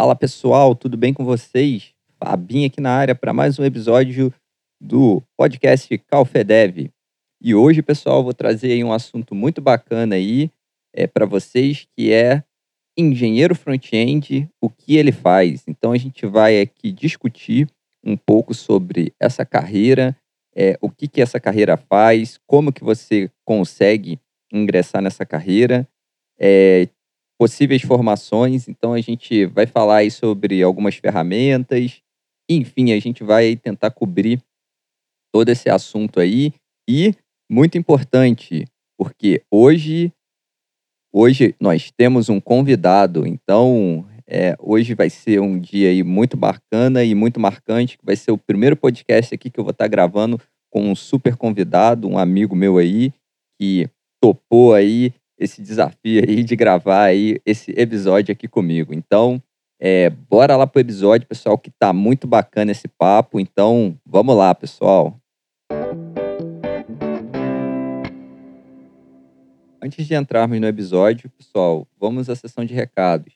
Fala pessoal, tudo bem com vocês? Fabinho aqui na área para mais um episódio do podcast Calfedev. E hoje, pessoal, vou trazer um assunto muito bacana aí é, para vocês, que é engenheiro front-end, o que ele faz. Então a gente vai aqui discutir um pouco sobre essa carreira, é, o que, que essa carreira faz, como que você consegue ingressar nessa carreira, é, possíveis formações. Então a gente vai falar aí sobre algumas ferramentas, enfim, a gente vai tentar cobrir todo esse assunto aí e muito importante, porque hoje hoje nós temos um convidado, então é, hoje vai ser um dia aí muito bacana e muito marcante, que vai ser o primeiro podcast aqui que eu vou estar gravando com um super convidado, um amigo meu aí, que topou aí esse desafio aí de gravar aí esse episódio aqui comigo. Então, é, bora lá pro episódio, pessoal, que tá muito bacana esse papo. Então, vamos lá, pessoal. Antes de entrarmos no episódio, pessoal, vamos à sessão de recados.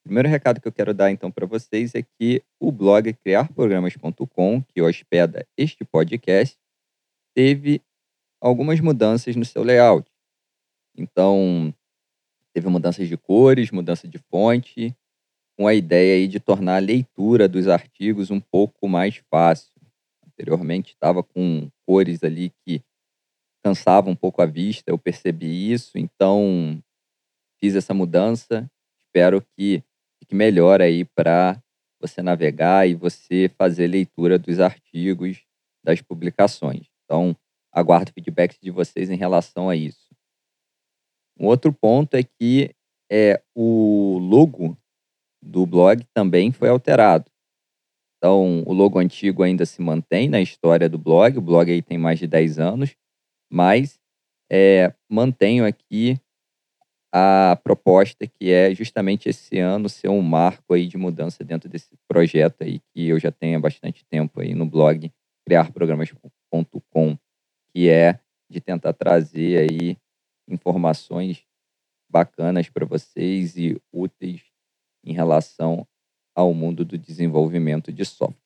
O primeiro recado que eu quero dar então para vocês é que o blog criarprogramas.com, que hospeda este podcast, teve algumas mudanças no seu layout. Então, teve mudanças de cores, mudança de fonte, com a ideia aí de tornar a leitura dos artigos um pouco mais fácil. Anteriormente estava com cores ali que cansavam um pouco a vista, eu percebi isso, então fiz essa mudança. Espero que fique melhor aí para você navegar e você fazer leitura dos artigos, das publicações. Então, aguardo feedbacks de vocês em relação a isso. Um outro ponto é que é, o logo do blog também foi alterado. Então, o logo antigo ainda se mantém na história do blog, o blog aí tem mais de 10 anos, mas é, mantenho aqui a proposta que é justamente esse ano ser um marco aí de mudança dentro desse projeto aí que eu já tenho há bastante tempo aí no blog criarprogramas.com, que é de tentar trazer aí informações bacanas para vocês e úteis em relação ao mundo do desenvolvimento de software.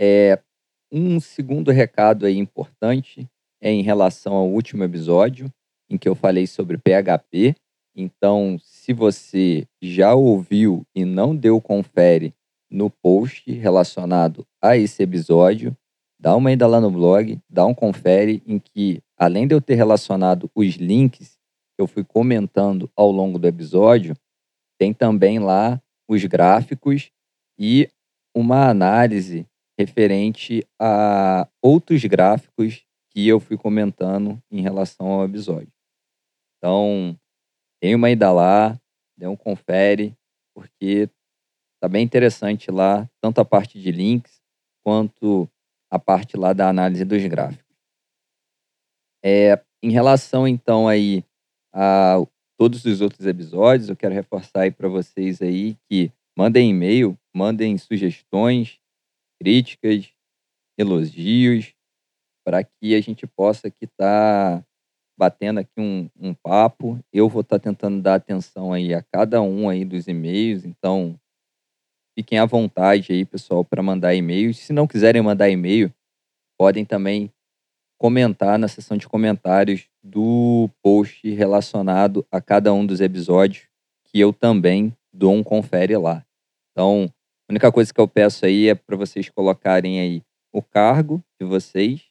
É, um segundo recado aí importante é em relação ao último episódio, em que eu falei sobre PHP. Então, se você já ouviu e não deu confere no post relacionado a esse episódio, dá uma ida lá no blog, dá um confere em que, além de eu ter relacionado os links que eu fui comentando ao longo do episódio, tem também lá os gráficos e uma análise referente a outros gráficos que eu fui comentando em relação ao episódio. Então, tem uma ida lá, dê um confere, porque tá bem interessante lá, tanto a parte de links quanto a parte lá da análise dos gráficos. É, em relação, então, aí a todos os outros episódios, eu quero reforçar aí para vocês aí que mandem e-mail, mandem sugestões, críticas, elogios, para que a gente possa aqui estar tá batendo aqui um, um papo. Eu vou estar tá tentando dar atenção aí a cada um aí dos e-mails, então fiquem à vontade aí, pessoal, para mandar e-mails. Se não quiserem mandar e-mail, podem também comentar na seção de comentários do post relacionado a cada um dos episódios, que eu também dou um confere lá. Então, a única coisa que eu peço aí é para vocês colocarem aí o cargo de vocês,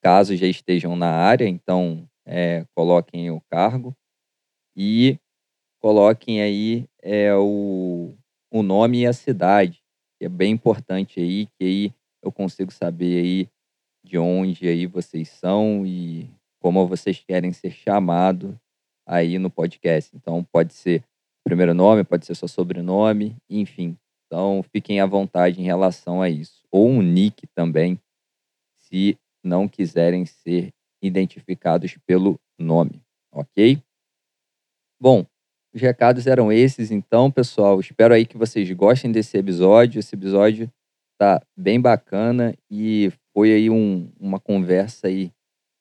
caso já estejam na área, então é, coloquem o cargo e coloquem aí é, o, o nome e a cidade, que é bem importante aí, que aí eu consigo saber aí de onde aí vocês são e como vocês querem ser chamados aí no podcast. Então pode ser primeiro nome, pode ser seu sobrenome, enfim. Então fiquem à vontade em relação a isso. Ou um nick também, se não quiserem ser identificados pelo nome, ok? Bom, os recados eram esses, então, pessoal. Espero aí que vocês gostem desse episódio. Esse episódio tá bem bacana e foi aí um, uma conversa aí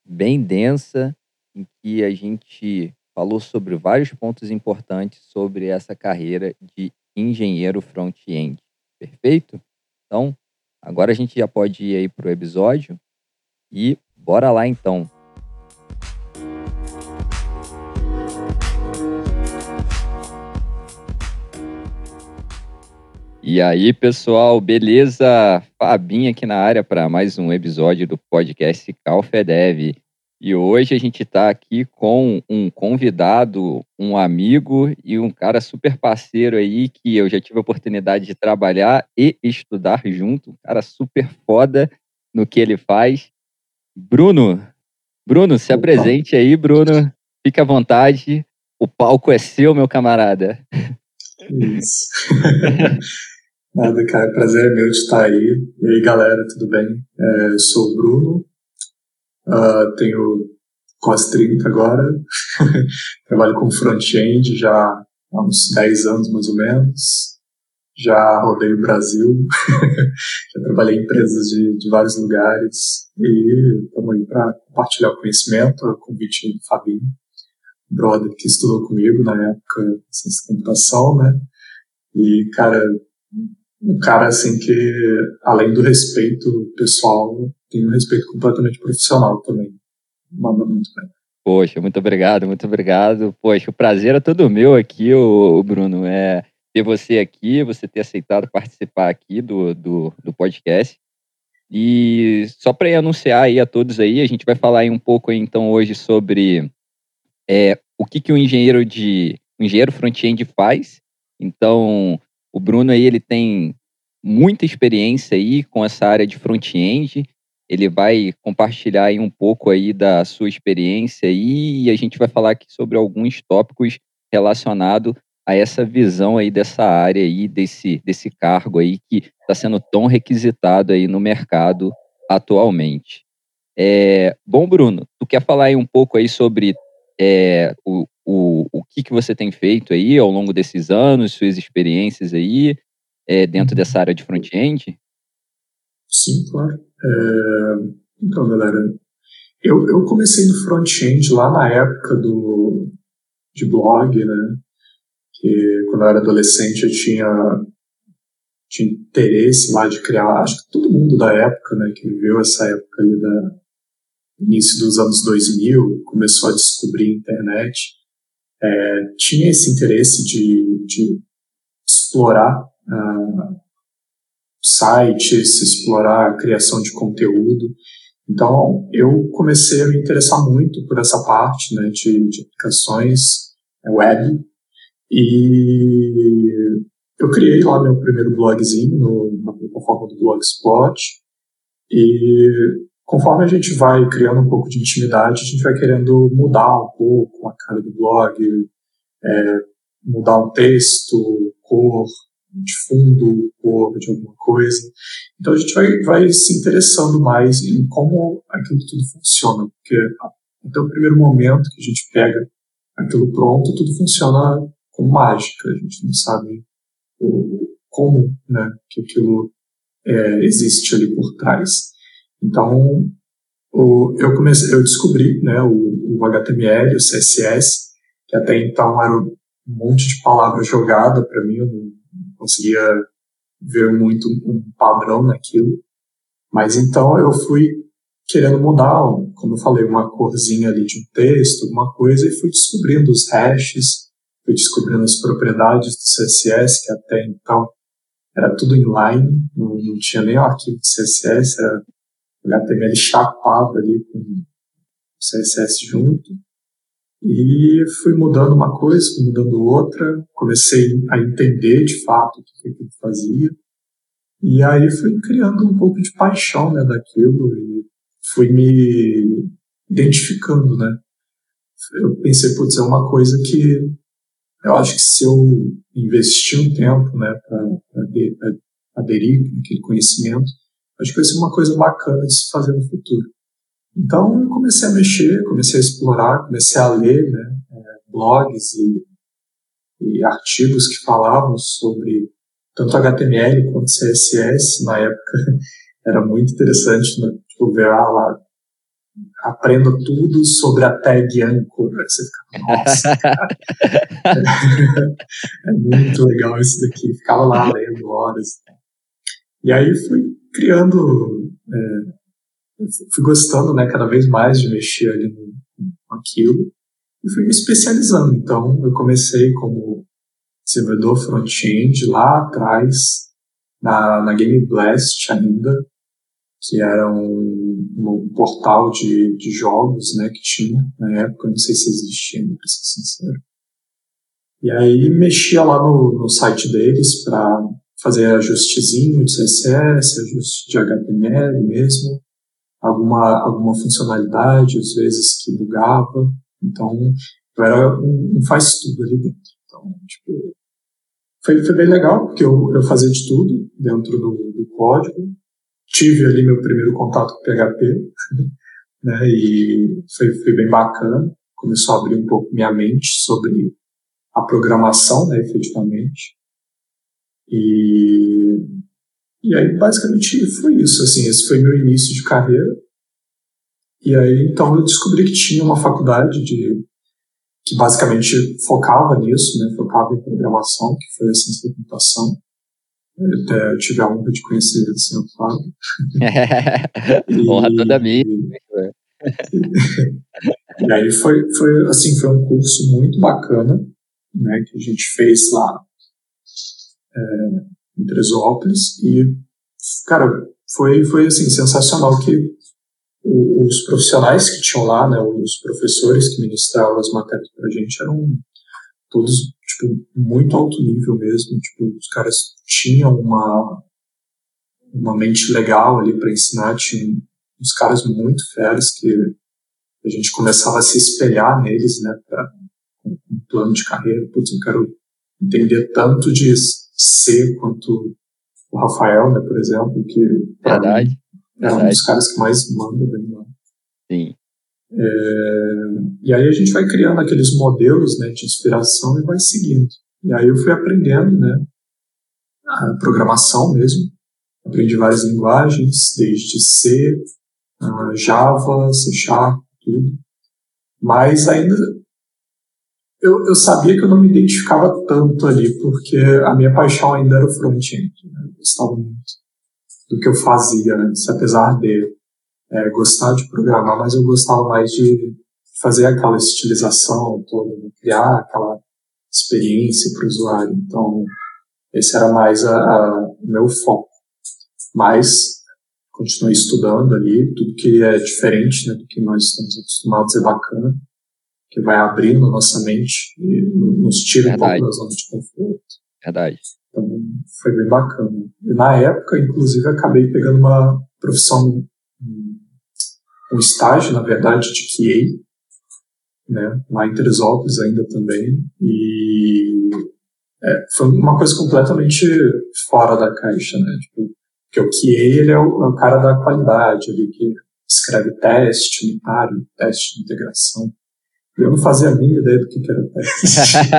bem densa em que a gente falou sobre vários pontos importantes sobre essa carreira de engenheiro front-end. Perfeito? Então, agora a gente já pode ir aí para o episódio e bora lá então. E aí, pessoal, beleza? Fabinho aqui na área para mais um episódio do podcast Calfedev. E hoje a gente está aqui com um convidado, um amigo e um cara super parceiro aí que eu já tive a oportunidade de trabalhar e estudar junto. Um cara super foda no que ele faz. Bruno, Bruno, se apresente aí, Bruno. Fique à vontade. O palco é seu, meu camarada. Isso. Nada, cara, prazer é meu de estar aí. E aí, galera, tudo bem? É, eu sou o Bruno, uh, tenho quase 30 agora, trabalho com front-end já há uns 10 anos mais ou menos, já rodei o Brasil, já trabalhei em empresas de, de vários lugares e estamos aí para compartilhar o conhecimento, a convite do Fabinho, brother que estudou comigo na época ciência computação, né? E, cara, um cara assim que, além do respeito pessoal, tem um respeito completamente profissional também. Manda muito bem. Poxa, muito obrigado, muito obrigado. Poxa, o prazer é todo meu aqui, o Bruno. É ter você aqui, você ter aceitado participar aqui do, do, do podcast. E só para anunciar aí a todos aí, a gente vai falar aí um pouco aí, então hoje sobre é, o que, que o engenheiro de o engenheiro front-end faz. Então, o Bruno aí ele tem muita experiência aí com essa área de front-end. Ele vai compartilhar aí um pouco aí da sua experiência aí, e a gente vai falar aqui sobre alguns tópicos relacionados a essa visão aí dessa área aí, desse, desse cargo aí que está sendo tão requisitado aí no mercado atualmente. É, bom, Bruno, tu quer falar aí um pouco aí sobre é, o, o, o que, que você tem feito aí ao longo desses anos, suas experiências aí é, dentro dessa área de front-end? Sim, claro. É, então, galera, eu, eu comecei no front-end lá na época do, de blog, né? Que quando eu era adolescente eu tinha, tinha interesse lá de criar, acho que todo mundo da época, né, que viveu essa época ali da início dos anos 2000, começou a descobrir a internet, é, tinha esse interesse de, de explorar uh, sites, explorar a criação de conteúdo. Então, eu comecei a me interessar muito por essa parte né, de, de aplicações é, web e eu criei lá meu primeiro blogzinho no, na plataforma do Blogspot e conforme a gente vai criando um pouco de intimidade, a gente vai querendo mudar um pouco a cara do blog, é, mudar um texto, cor de fundo, cor de alguma coisa. Então a gente vai, vai se interessando mais em como aquilo tudo funciona, porque até o primeiro momento que a gente pega aquilo pronto, tudo funciona como mágica, a gente não sabe o, como né, que aquilo é, existe ali por trás. Então, o, eu comecei, eu descobri, né, o, o, HTML, o CSS, que até então era um monte de palavra jogada para mim, eu não, conseguia ver muito um padrão naquilo. Mas então eu fui querendo mudar, como eu falei, uma corzinha ali de um texto, alguma coisa, e fui descobrindo os hashes, fui descobrindo as propriedades do CSS, que até então era tudo inline, não, não tinha nem o arquivo de CSS, era HTML chapado ali com CSS junto. E fui mudando uma coisa, fui mudando outra, comecei a entender de fato o que fazia. E aí fui criando um pouco de paixão né, daquilo e fui me identificando, né? Eu pensei, putz, é uma coisa que eu acho que se eu investir um tempo, né, para aderir aquele conhecimento, acho que vai ser uma coisa bacana de se fazer no futuro. Então eu comecei a mexer, comecei a explorar, comecei a ler né, é, blogs e, e, artigos que falavam sobre tanto HTML quanto CSS. Na época era muito interessante né, tipo, ver ah, lá aprenda tudo sobre a tag Anchor. Você fica, nossa, é muito legal isso daqui. Ficava lá lendo horas. E aí fui criando, é, fui gostando né, cada vez mais de mexer ali no, aquilo e fui me especializando. Então eu comecei como desenvolvedor front-end lá atrás, na, na Game Blast ainda, que era um, um portal de, de jogos né, que tinha na época, não sei se existia ainda, para ser sincero. E aí mexia lá no, no site deles para fazer ajustezinho de CSS, ajuste de HTML mesmo, alguma, alguma funcionalidade, às vezes que bugava. Então, eu era um, um faz tudo ali dentro. Então, tipo, foi, foi bem legal, porque eu, eu fazia de tudo dentro do, do código. Tive ali meu primeiro contato com PHP, né, e foi, foi bem bacana. Começou a abrir um pouco minha mente sobre a programação, né, efetivamente. E, e aí, basicamente, foi isso. Assim, esse foi meu início de carreira. E aí, então, eu descobri que tinha uma faculdade de que basicamente focava nisso, né, focava em programação, que foi a ciência da computação. Eu até tive a honra de conhecer o senhor Fábio. honra toda minha. E, aí foi, foi, assim, foi um curso muito bacana, né, que a gente fez lá é, em Teresópolis. E, cara, foi, foi, assim, sensacional que os profissionais que tinham lá, né, os professores que ministravam as matérias para a gente eram todos tipo muito alto nível mesmo, tipo os caras tinham uma uma mente legal ali para ensinar, tinha uns caras muito feras que a gente começava a se espelhar neles, né, para um plano de carreira, putz, eu quero entender tanto de C quanto o Rafael, né, por exemplo, que Verdade. É um dos caras que mais manda lá. Sim. É, e aí a gente vai criando aqueles modelos né, de inspiração e vai seguindo. E aí eu fui aprendendo né, a programação mesmo. Aprendi várias linguagens, desde C, Java, C Sharp, tudo. Mas ainda eu, eu sabia que eu não me identificava tanto ali, porque a minha paixão ainda era o front-end. Né? Eu gostava muito do que eu fazia antes, apesar de é, gostar de programar, mas eu gostava mais de fazer aquela estilização toda, de criar aquela experiência para o usuário. Então, esse era mais o meu foco. Mas continuei estudando ali, tudo que é diferente né, do que nós estamos acostumados é bacana, que vai abrindo nossa mente e nos tira Verdade. um pouco da zona de conforto. Verdade. Então, foi bem bacana. E na época, inclusive, acabei pegando uma profissão, um estágio, na verdade, de QA, né, lá em Teresópolis ainda também, e é, foi uma coisa completamente fora da caixa, né, tipo, porque o QA, ele é o, é o cara da qualidade, ele que escreve teste unitário, teste de integração, eu não fazia a mínima ideia do que, que era teste.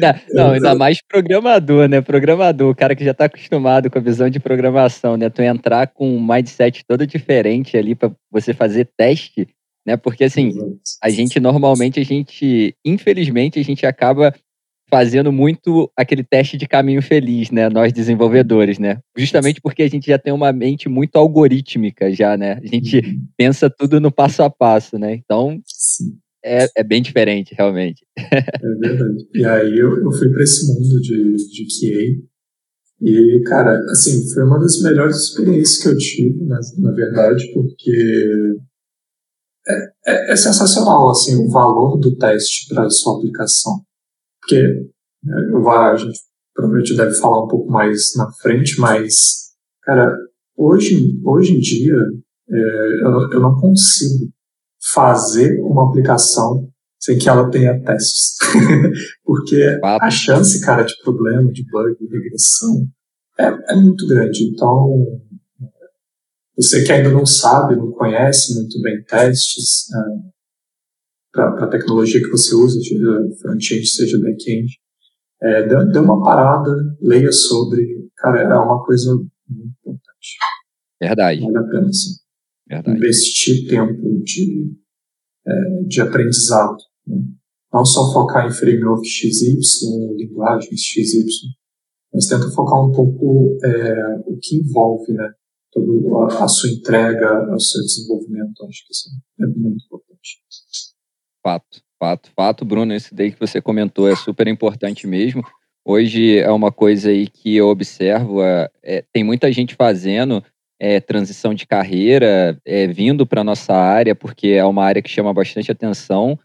não, não, ainda mais programador, né? Programador, o cara que já está acostumado com a visão de programação, né? Tu entrar com um mindset todo diferente ali para você fazer teste, né? Porque assim, a gente normalmente, a gente, infelizmente, a gente acaba fazendo muito aquele teste de caminho feliz, né? Nós desenvolvedores, né? Justamente porque a gente já tem uma mente muito algorítmica já, né? A gente uhum. pensa tudo no passo a passo, né? Então, Sim é, é bem diferente, realmente. É verdade. E aí eu, eu fui para esse mundo de, de QA. E, cara, assim, foi uma das melhores experiências que eu tive, na, na verdade, porque é, é, é, sensacional, assim, o valor do teste para sua aplicação. Porque né, eu a gente provavelmente deve falar um pouco mais na frente, mas, cara, hoje, hoje em dia, é, eu, eu não consigo fazer uma aplicação sem que ela tenha testes. Porque a chance, cara, de problema, de bug, de regressão é, é muito grande. Então, você que ainda não sabe, não conhece muito bem testes é, para a tecnologia que você usa, seja front-end, seja back-end, é, dê, dê, uma parada, leia sobre. Cara, é uma coisa muito importante. Verdade. Vale a pena, sim. Verdade. investir tempo de, é, de aprendizado. Né? Não só focar em framework XY, linguagens XY, mas tenta focar um pouco é, o que envolve né, toda a, a, sua entrega, o seu desenvolvimento. Acho que isso é muito importante. Fato, fato, fato, Bruno. Esse daí que você comentou é super importante mesmo. Hoje é uma coisa aí que eu observo, é, é, tem muita gente fazendo é, transição de carreira, é, vindo para nossa área, porque é uma área que chama bastante atenção,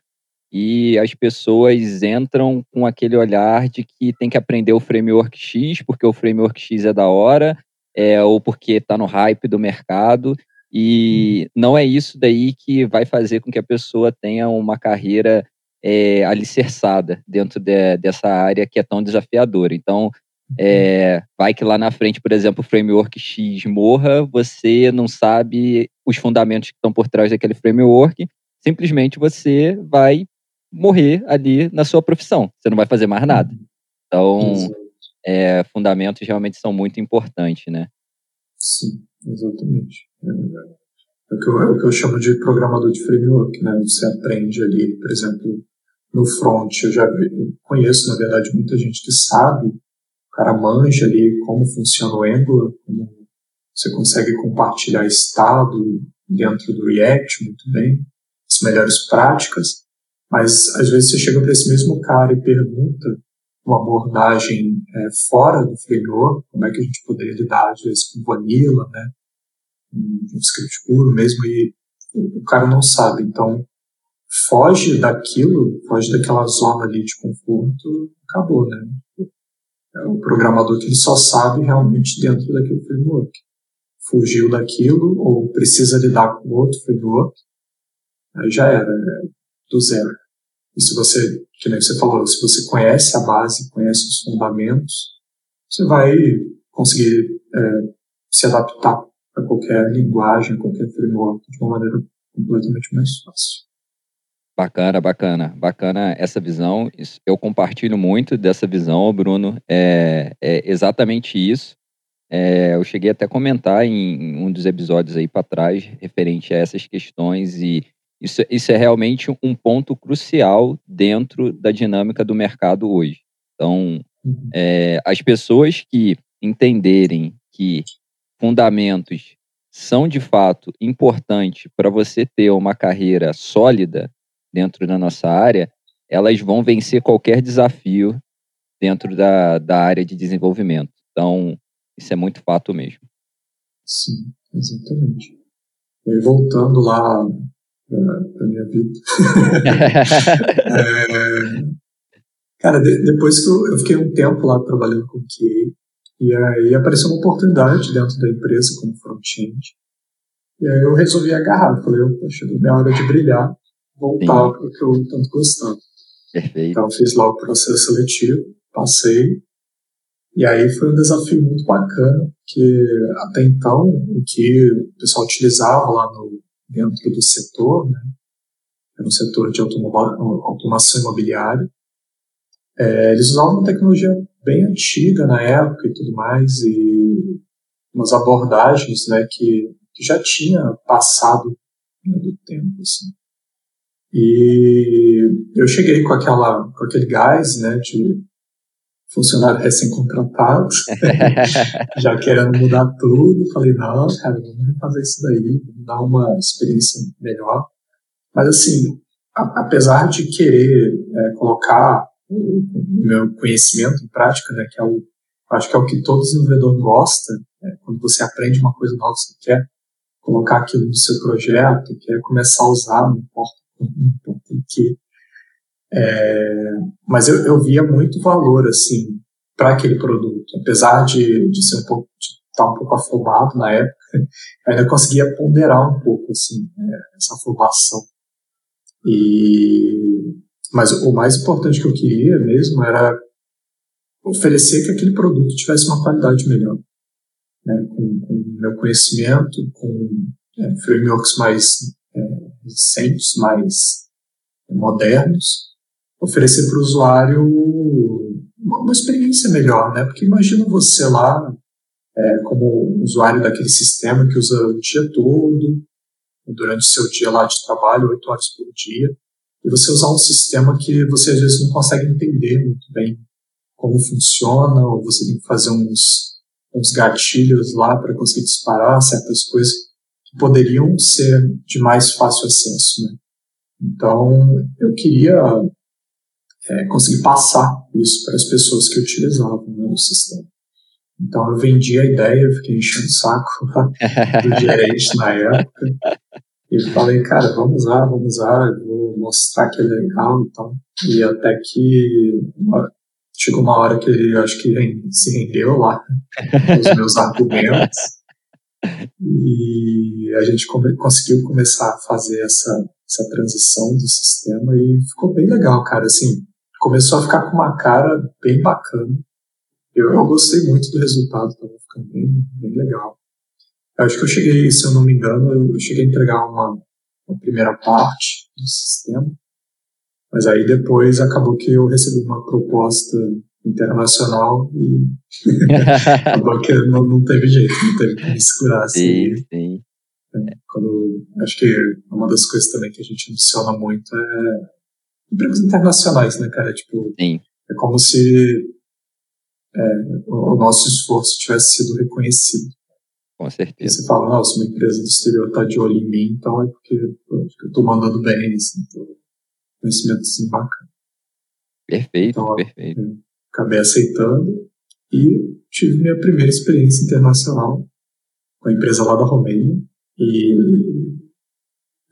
e as pessoas entram com aquele olhar de que tem que aprender o framework X, porque o framework X é da hora, é, ou porque está no hype do mercado, e não é isso daí que vai fazer com que a pessoa tenha uma carreira é, alicerçada dentro de, dessa área que é tão desafiadora. Então, é, vai que lá na frente, por exemplo, o framework X morra, você não sabe os fundamentos que estão por trás daquele framework, simplesmente você vai morrer ali na sua profissão, você não vai fazer mais nada. Então, é, fundamentos realmente são muito importantes, né? Sim, exatamente. É, é o, que eu, é o que eu chamo de programador de framework, né? Você aprende ali, por exemplo, no front, eu já conheço, na verdade, muita gente que sabe, cara manja ali como funciona o Angular, como você consegue compartilhar estado dentro do React muito bem, as melhores práticas, mas às vezes você chega para esse mesmo cara e pergunta uma abordagem é, fora do framework, como é que a gente poderia lidar às vezes com vanilla, né, um script puro mesmo, e o cara não sabe. Então, foge daquilo, foge daquela zona ali de conforto, acabou, né? É o programador que ele só sabe realmente dentro daquele framework. Fugiu daquilo ou precisa lidar com outro framework, aí já era, é do zero. E se você, que nem você falou, se você conhece a base, conhece os fundamentos, você vai conseguir é, se adaptar a qualquer linguagem, qualquer framework de uma maneira completamente mais fácil. Bacana, bacana, bacana essa visão. Eu compartilho muito dessa visão, Bruno. É, é exatamente isso. É, eu cheguei até a comentar em um dos episódios aí para trás, referente a essas questões, e isso, isso é realmente um ponto crucial dentro da dinâmica do mercado hoje. Então, uhum. é, as pessoas que entenderem que fundamentos são de fato importantes para você ter uma carreira sólida, dentro da nossa área, elas vão vencer qualquer desafio dentro da, da área de desenvolvimento. Então, isso é muito fato mesmo. Sim, exatamente. E voltando lá para minha vida. é, cara, de, depois que eu, eu, fiquei um tempo lá trabalhando com QA, e aí apareceu uma oportunidade dentro da empresa como front-end. E aí eu resolvi agarrar. Falei, poxa, é minha hora de brilhar voltar para o que eu tanto gostava. Perfeito. Então, fiz lá o processo seletivo, passei. E aí foi um desafio muito bacana, que até então o que o pessoal utilizava lá no, dentro do setor, né, era um setor de automação imobiliária, é, eles usavam uma tecnologia bem antiga na época e tudo mais, e umas abordagens né, que, que já tinha passado né, do tempo. Assim. E eu cheguei com, aquela, com aquele gás né, de funcionário recém-contratado, já querendo mudar tudo. Falei, não, cara, vamos fazer isso daí, dar uma experiência melhor. Mas, assim, a, apesar de querer é, colocar o, o, meu conhecimento em prática, né, que é o, acho que é o que todo desenvolvedor gosta, né, quando você aprende uma coisa nova, você quer colocar aquilo no seu projeto, quer começar a usar, não importa que é, mas eu, eu via muito valor assim para aquele produto, apesar de, de ser um pouco de estar tá um pouco afobado na época, ainda conseguia ponderar um pouco assim é, essa afobação. E mas o mais importante que eu queria mesmo era oferecer que aquele produto tivesse uma qualidade melhor, né, com, com meu conhecimento, com é, frameworks mais recentes, mais modernos, oferecer para o usuário uma, experiência melhor, né? Porque imagina você lá é, como usuário daquele sistema que usa o dia todo, durante o seu dia lá de trabalho, oito horas por dia, e você usar um sistema que você às vezes não consegue entender muito bem como funciona, ou você tem que fazer uns, uns gatilhos lá para conseguir disparar certas coisas poderiam ser de mais fácil acesso, né? Então, eu queria é, conseguir passar isso para as pessoas que utilizavam né, o sistema. Então, eu vendi a ideia, fiquei enchendo o saco do gerente na época. E falei, cara, vamos usar, vamos usar, vou mostrar que é legal e tal. E até que chegou uma hora que ele, acho que se rendeu lá, os meus argumentos. E a gente come, conseguiu começar a fazer essa, essa transição do sistema e ficou bem legal, cara. Assim, começou a ficar com uma cara bem bacana. Eu, eu gostei muito do resultado, estava ficando bem, bem legal. Eu acho que eu cheguei, se eu não me engano, eu cheguei a entregar uma, uma primeira parte do sistema, mas aí depois acabou que eu recebi uma proposta internacional e acabou que não, não teve jeito, não teve como me segurar assim. Sim, sim. É, quando, acho que uma das coisas também que a gente menciona muito é empregos internacionais, né, cara? Tipo, sim. é como se é, o nosso esforço tivesse sido reconhecido. Com certeza. você fala, nossa, uma empresa do exterior está de olho em mim, então é porque eu estou mandando bem, assim, conhecimento assim bacana. Perfeito, então, perfeito. Eu acabei aceitando e tive minha primeira experiência internacional com a empresa lá da Romênia e,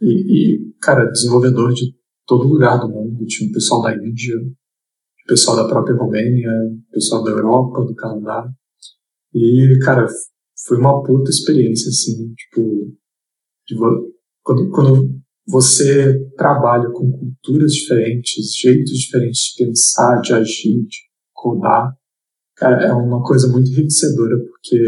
e, e cara, desenvolvedor de todo lugar do mundo, tinha um pessoal da Índia, pessoal da própria Romênia, pessoal da Europa, do Canadá. E, cara, foi uma puta experiência, assim, tipo, de, quando, quando você trabalha com culturas diferentes, jeitos diferentes de pensar, de agir, de codar, cara, é uma coisa muito enriquecedora, porque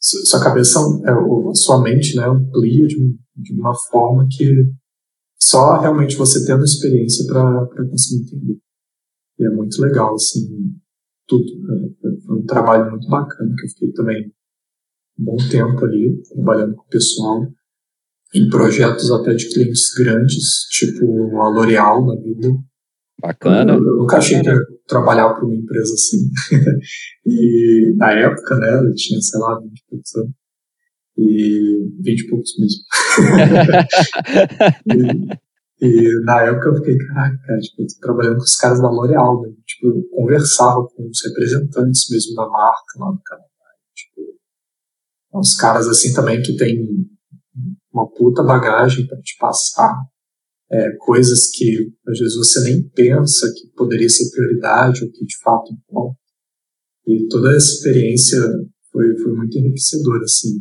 sua cabeça, é, sua mente, né, amplia de, de uma forma que só realmente você tendo experiência para conseguir entender. E é muito legal, assim, tudo. Foi um trabalho muito bacana, que eu fiquei também um bom tempo ali, trabalhando com o pessoal, em projetos até de clientes grandes, tipo a L'Oréal na vida. Bacana. Eu, eu nunca achei que ia trabalhar para uma empresa assim. e na época, né, eu tinha, sei lá, 20 e poucos anos. E 20 e poucos mesmo. e, e na época eu fiquei, caraca, tipo, eu tô trabalhando com os caras da L'Oréal, né? Tipo, eu conversava com os representantes mesmo da marca lá no Canadá. Tipo, uns caras assim também que tem uma puta bagagem para te passar é, coisas que às vezes você nem pensa que poderia ser prioridade ou que de fato importa. E toda essa experiência foi, foi muito enriquecedora, assim.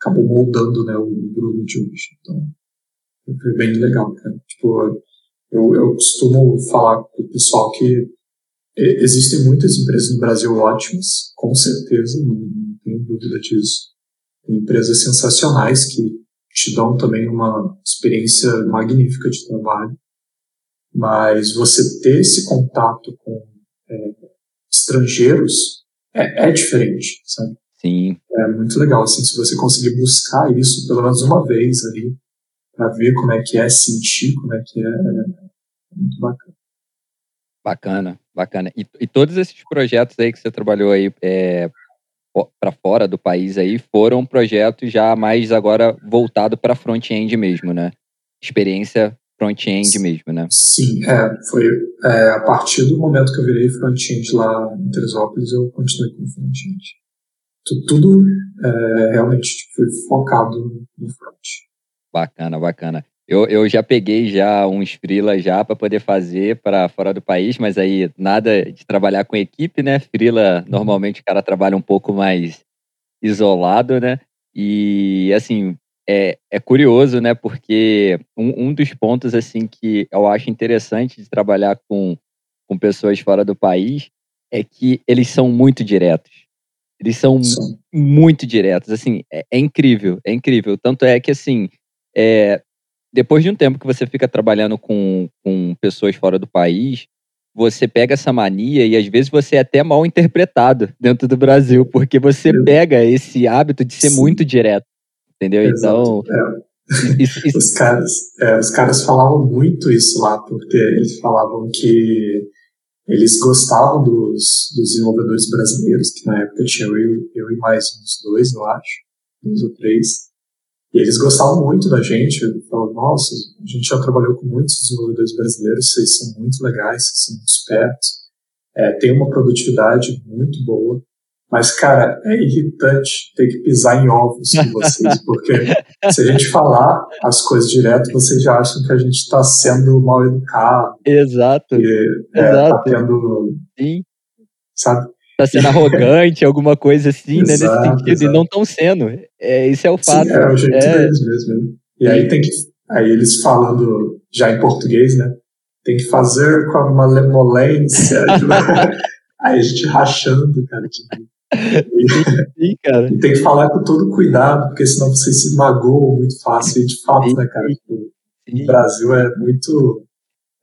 Acabou moldando, né, o Bruno de hoje. Então, foi bem legal, cara. Tipo, eu, eu costumo falar com o pessoal que existem muitas empresas no Brasil ótimas, com certeza, não, não tenho dúvida disso. Tem empresas sensacionais que te dão também uma experiência magnífica de trabalho. Mas você ter esse contato com é, estrangeiros é, é diferente, sabe? Sim. É muito legal, assim, se você conseguir buscar isso pelo menos uma vez ali, para ver como é que é, sentir como é que é, é muito bacana. Bacana, bacana. E, e todos esses projetos aí que você trabalhou aí é, para fora do país aí foram projetos já mais agora voltado para front-end mesmo, né? Experiência front-end mesmo, né? Sim, é, foi é, a partir do momento que eu virei front-end lá em Teresópolis, eu continuei com front-end. Tudo é, realmente foi focado no front. Bacana, bacana. Eu, eu já peguei já uns freela já para poder fazer para fora do país, mas aí nada de trabalhar com equipe, né? Freela, normalmente o cara trabalha um pouco mais isolado, né? E assim, é, é curioso, né? Porque um, um dos pontos assim que eu acho interessante de trabalhar com, com pessoas fora do país é que eles são muito diretos. Eles são Sim. muito diretos, assim, é, é incrível, é incrível. Tanto é que assim, é, depois de um tempo que você fica trabalhando com, com pessoas fora do país, você pega essa mania e às vezes você é até mal interpretado dentro do Brasil, porque você pega esse hábito de ser Sim. muito direto. entendeu? Exato. Então, é. Isso, isso. Os, caras, é, os caras falavam muito isso lá, porque eles falavam que eles gostavam dos, dos desenvolvedores brasileiros, que na época tinha eu, eu e mais uns dois, eu acho, dois ou três. E eles gostavam muito da gente, falavam, nossa, a gente já trabalhou com muitos desenvolvedores brasileiros, vocês são muito legais, vocês são muito espertos, é, tem uma produtividade muito boa. Mas, cara, é irritante ter que pisar em ovos com vocês, porque se a gente falar as coisas direto, vocês já acham que a gente está sendo mal educado. Exato. Que, é, tá Exato. Tá tendo. Sim. Sabe? Tá sendo arrogante, alguma coisa assim, exato, né? Nesse sentido. Exato. E não estão sendo. É, isso é o fato. Sim, é o jeito é... deles mesmo. Né? E aí tem que. Aí eles falando já em português, né? Tem que fazer com a malemolência. aí a gente rachando, cara. De... Sim, cara. E tem que falar com todo cuidado, porque senão você se magoa muito fácil. E de fato, né, cara? Tipo, o Brasil é muito.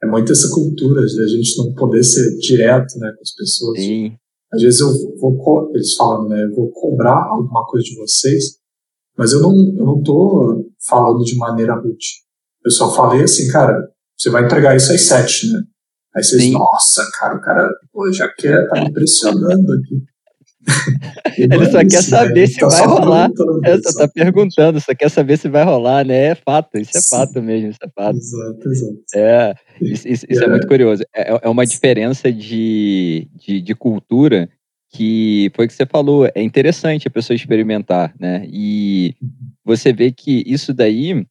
É muito essa cultura de a gente não poder ser direto né, com as pessoas. Sim. Às vezes eu vou. Eles falam, né? Eu vou cobrar alguma coisa de vocês, mas eu não, eu não tô falando de maneira rude. Eu só falei assim, cara, você vai entregar isso às sete, né? Aí vocês, Sim. nossa, cara, o cara pô, já quer, tá me impressionando aqui. Ele só quer saber se tá vai rolar. É, só tá perguntando, só quer saber se vai rolar, né? É fato, isso é Sim. fato mesmo, isso é fato. Exato, exato. É, isso, isso, isso é. é. muito curioso. É, é uma diferença de, de, de, cultura que foi o que você falou, é interessante a pessoa experimentar, né? E uhum. você vê que isso daí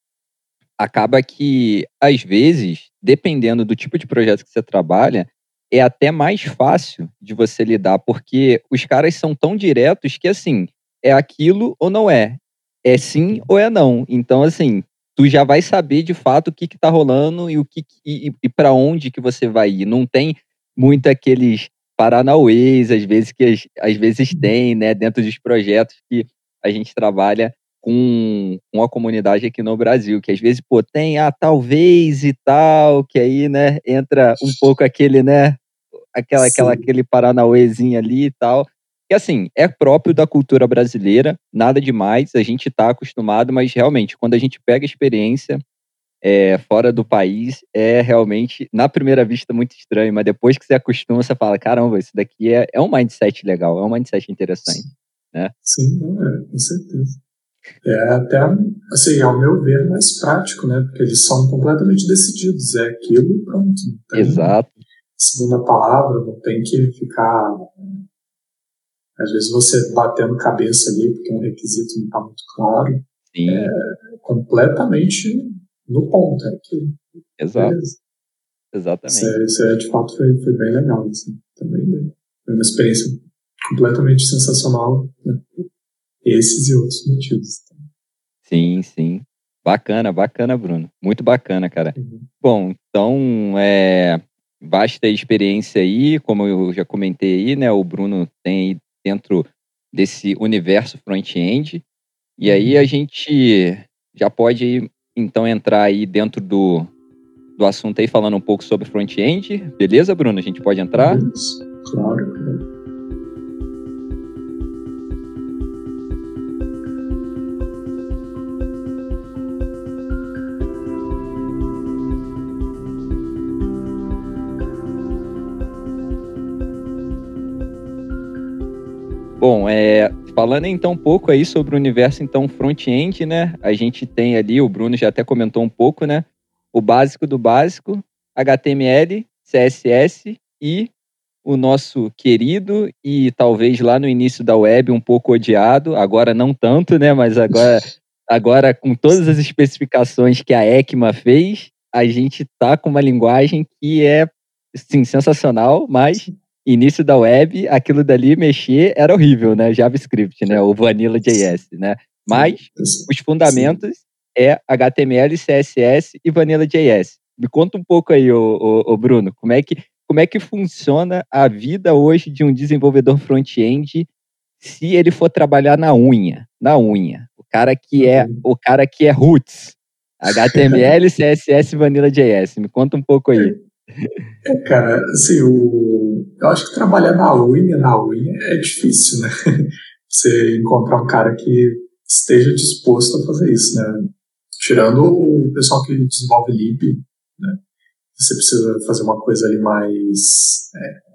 acaba que, às vezes, dependendo do tipo de projeto que você trabalha, é até mais fácil de você lidar, porque os caras são tão diretos que, assim, é aquilo ou não é. É sim ou é não. Então, assim, tu já vai saber de fato o que, que tá rolando e o que e, e para onde que você vai ir. Não tem muito aqueles paranauês, às vezes, que às vezes tem, né, dentro dos projetos que a gente trabalha com, com a comunidade aqui no Brasil, que às vezes, pô, tem, ah, talvez e tal, que aí, né, entra um pouco aquele, né, aquela, aquela, aquele paranauêzinho ali e tal. Que assim, é próprio da cultura brasileira, nada demais, a gente está acostumado, mas realmente, quando a gente pega a experiência é, fora do país, é realmente, na primeira vista, muito estranho, mas depois que você acostuma, você fala: caramba, isso daqui é, é um mindset legal, é um mindset interessante. Sim, né? Sim é, com certeza. É até, assim, ao meu ver, mais prático, né? Porque eles são completamente decididos. É aquilo e pronto. Exato segunda palavra, não tem que ficar. Às vezes você batendo cabeça ali, porque um requisito não está muito claro. Sim. É completamente no ponto. É aquilo. Exato. Beleza. Exatamente. Isso, é, isso é, de fato foi, foi bem legal. Assim, também né? foi uma experiência completamente sensacional. Né? Esses e outros motivos. Sim, sim. Bacana, bacana, Bruno. Muito bacana, cara. Uhum. Bom, então, é, vasta experiência aí, como eu já comentei aí, né? O Bruno tem dentro desse universo front-end. E aí a uhum. gente já pode então entrar aí dentro do, do assunto aí falando um pouco sobre front-end. Beleza, Bruno? A gente pode entrar? Claro, é, falando então um pouco aí sobre o universo então front-end, né? A gente tem ali, o Bruno já até comentou um pouco, né? O básico do básico, HTML, CSS e o nosso querido e talvez lá no início da web um pouco odiado, agora não tanto, né? Mas agora, agora com todas as especificações que a ECMA fez, a gente tá com uma linguagem que é sim sensacional, mas início da web, aquilo dali mexer era horrível, né? JavaScript, né? O Vanilla JS, né? Mas os fundamentos é HTML, CSS e Vanilla JS. Me conta um pouco aí, ô, ô, ô, Bruno, como é que como é que funciona a vida hoje de um desenvolvedor front-end se ele for trabalhar na unha, na unha. O cara que é uhum. o cara que é roots, HTML, CSS, Vanilla JS. Me conta um pouco aí. É, cara, assim, o... eu acho que trabalhar na unha, na unha é difícil, né? Você encontrar um cara que esteja disposto a fazer isso, né? Tirando o pessoal que desenvolve lib, né? Você precisa fazer uma coisa ali mais é,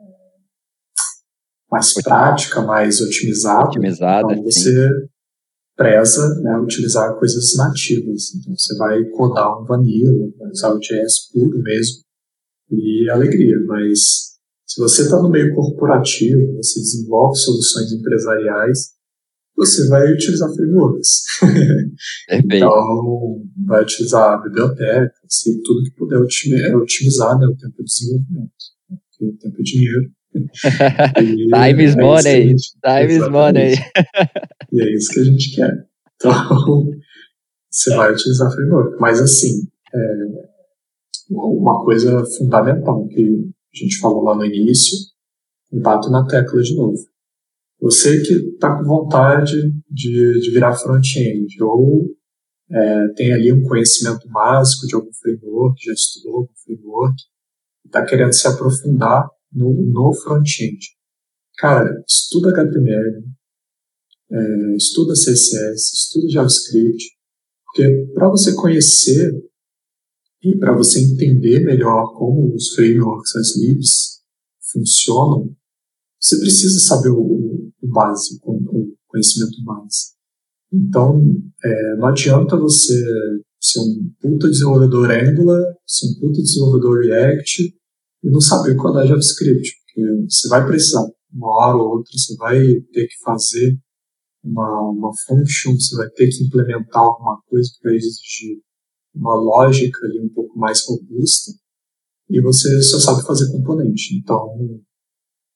mais prática, mais otimizada. Otimizada, então você sim. preza né, utilizar coisas nativas. Então você vai codar um vanilla, vai usar o JS puro mesmo e alegria. Mas se você está no meio corporativo, você desenvolve soluções empresariais, você vai utilizar frameworks. então, vai utilizar bibliotecas e tudo que puder otimizar né, o tempo de desenvolvimento. Porque o tempo é dinheiro. Time is é money. Time is money. e é isso que a gente quer. Então, você vai utilizar framework. Mas, assim, é uma coisa fundamental que a gente falou lá no início, e bato na tecla de novo. Você que está com vontade de, de virar front-end ou é, tem ali um conhecimento básico de algum framework, já estudou algum framework, está querendo se aprofundar no, no front-end. Cara, estuda HTML, é, estuda CSS, estuda JavaScript, porque para você conhecer e para você entender melhor como os frameworks, as libs funcionam, você precisa saber o, o básico, o conhecimento básico. Então, é, não adianta você ser um puta desenvolvedor Angular, ser um puta desenvolvedor React e não saber codar JavaScript, porque você vai precisar, uma hora ou outra, você vai ter que fazer uma, uma function, você vai ter que implementar alguma coisa que vai exigir uma lógica ali um pouco mais robusta e você só sabe fazer componente. Então,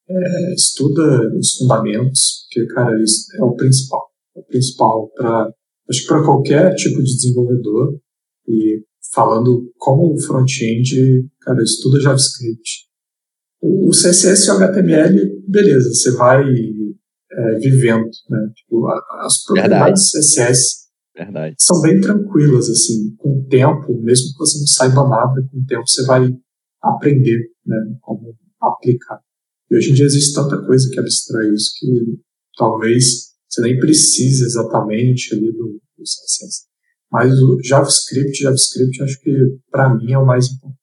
é, estuda os fundamentos, porque, cara, isso é o principal. É o principal para, acho que para qualquer tipo de desenvolvedor. E falando como front-end, cara, estuda JavaScript. O, CSS e o HTML, beleza, você vai é, vivendo, né? Tipo, as propriedades do CSS Verdade. São bem tranquilas, assim, com o tempo, mesmo que você não saiba nada, com o tempo você vai aprender, né, como aplicar. E hoje em dia existe tanta coisa que abstrai isso que talvez você nem precise exatamente ali do, do CSS. Mas o JavaScript, JavaScript, acho que para mim é o mais importante.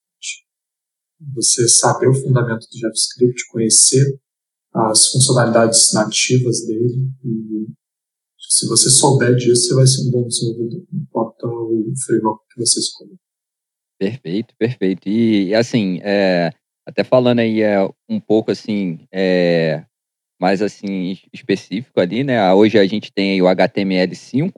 Você saber o fundamento do JavaScript, conhecer as funcionalidades nativas dele e se você souber disso, você vai ser um bom desenvolvedor, não importa o framework que você escolher. Perfeito, perfeito. E, assim, é, até falando aí é, um pouco assim, é, mais assim, específico ali, né? Hoje a gente tem o HTML5,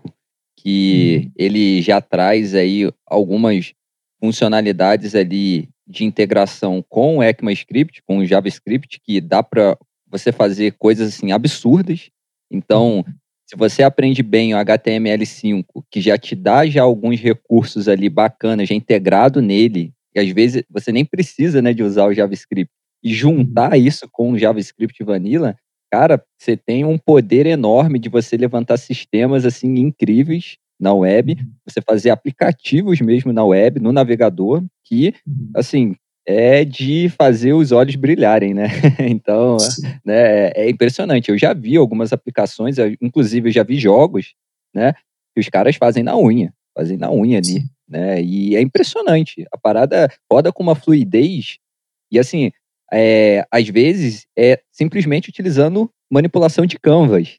que uhum. ele já traz aí algumas funcionalidades ali de integração com o ECMAScript, com o JavaScript, que dá para você fazer coisas assim absurdas. Então. Se você aprende bem o HTML5, que já te dá já alguns recursos ali bacanas, já integrado nele, e às vezes você nem precisa né, de usar o JavaScript, e juntar uhum. isso com o JavaScript Vanilla, cara, você tem um poder enorme de você levantar sistemas assim incríveis na web, uhum. você fazer aplicativos mesmo na web, no navegador, que, uhum. assim, é de fazer os olhos brilharem, né? Então, né, é impressionante. Eu já vi algumas aplicações, inclusive eu já vi jogos, né, que os caras fazem na unha, fazem na unha ali, né? E é impressionante. A parada roda com uma fluidez e assim, é, às vezes é simplesmente utilizando manipulação de canvas,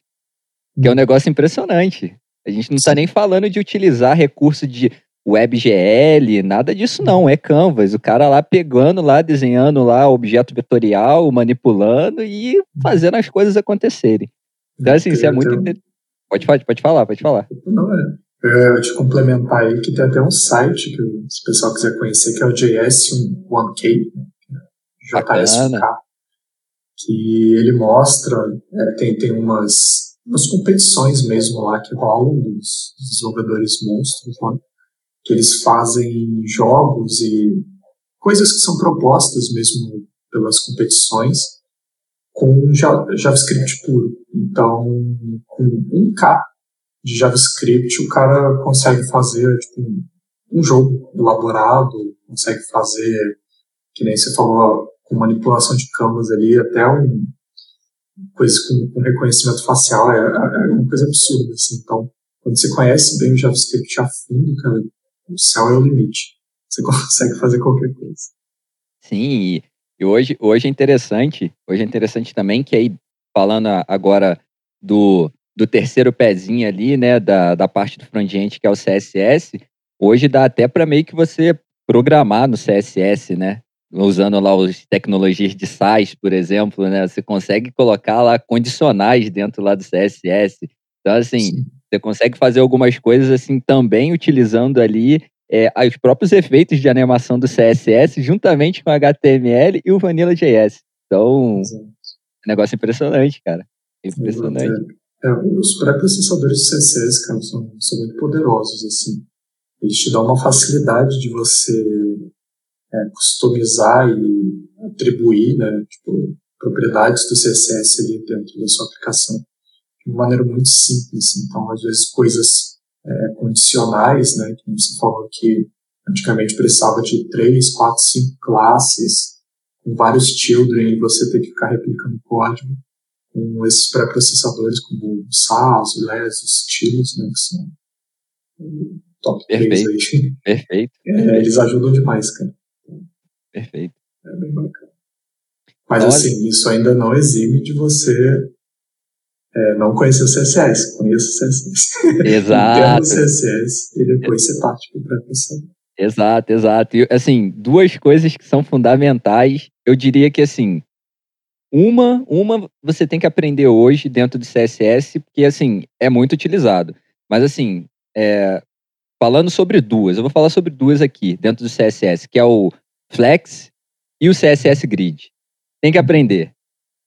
que é um hum. negócio impressionante. A gente não está nem falando de utilizar recurso de WebGL, nada disso não, é Canvas. O cara lá pegando lá, desenhando lá objeto vetorial, manipulando e fazendo as coisas acontecerem. Então, assim, isso é muito. Pode, pode, pode falar, pode falar. Não, é. Eu te complementar aí que tem até um site que, se o pessoal quiser conhecer, que é o JS1K, JS1K, que ele mostra, é, tem, tem umas, umas competições mesmo lá que rolam dos desenvolvedores monstros lá que eles fazem jogos e coisas que são propostas mesmo pelas competições com JavaScript puro. Então, com 1K de JavaScript, o cara consegue fazer tipo, um jogo elaborado, consegue fazer, que nem você falou, com manipulação de canvas ali, até um coisa com, com reconhecimento facial, é, é uma coisa absurda. Assim. Então, quando você conhece bem o JavaScript a fundo, cara, o céu é o limite. Você consegue fazer qualquer coisa. Sim, e hoje, hoje é interessante, hoje é interessante também que aí, falando agora do, do terceiro pezinho ali, né, da, da parte do front-end que é o CSS, hoje dá até para meio que você programar no CSS, né? Usando lá as tecnologias de SaaS, por exemplo, né? Você consegue colocar lá condicionais dentro lá do CSS. Então, assim, Sim. Você consegue fazer algumas coisas assim também utilizando ali é, os próprios efeitos de animação do CSS juntamente com o HTML e o Vanilla.js. Então, Exato. negócio impressionante, cara. Impressionante. É, os pré-processadores de CSS, cara, são, são muito poderosos, assim. Eles te dão uma facilidade de você é, customizar e atribuir, né, tipo, propriedades do CSS ali dentro da sua aplicação de uma maneira muito simples. Então, às vezes, coisas é, condicionais, né, que você falou que antigamente precisava de três, quatro, cinco classes com vários children e você ter que ficar replicando código com esses pré-processadores como SAS, LES, estilos, né, que são top Perfeito. 3 aí. Perfeito. É, eles ajudam demais, cara. Perfeito. É bem bacana. Mas Olha. assim, isso ainda não exime de você é, não conhecer o CSS, conheça o CSS. Exato. O CSS e depois você parte para o pré-processador. Exato, exato. E, assim, duas coisas que são fundamentais. Eu diria que, assim, uma, uma você tem que aprender hoje dentro do CSS, porque, assim, é muito utilizado. Mas, assim, é, falando sobre duas, eu vou falar sobre duas aqui dentro do CSS, que é o Flex e o CSS Grid. Tem que aprender.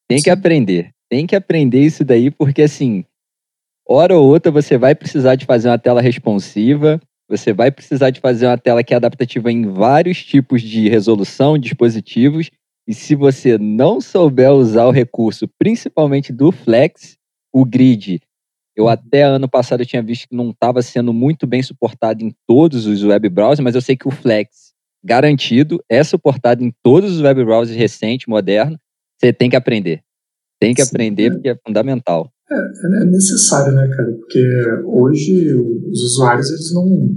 Tem que aprender tem que aprender isso daí, porque assim, hora ou outra você vai precisar de fazer uma tela responsiva, você vai precisar de fazer uma tela que é adaptativa em vários tipos de resolução, dispositivos, e se você não souber usar o recurso, principalmente do Flex, o grid, eu até ano passado eu tinha visto que não estava sendo muito bem suportado em todos os web browsers, mas eu sei que o Flex, garantido, é suportado em todos os web browsers recentes, modernos. Você tem que aprender. Tem que Sim, aprender é. porque é fundamental. É, é necessário, né, cara? Porque hoje os usuários eles não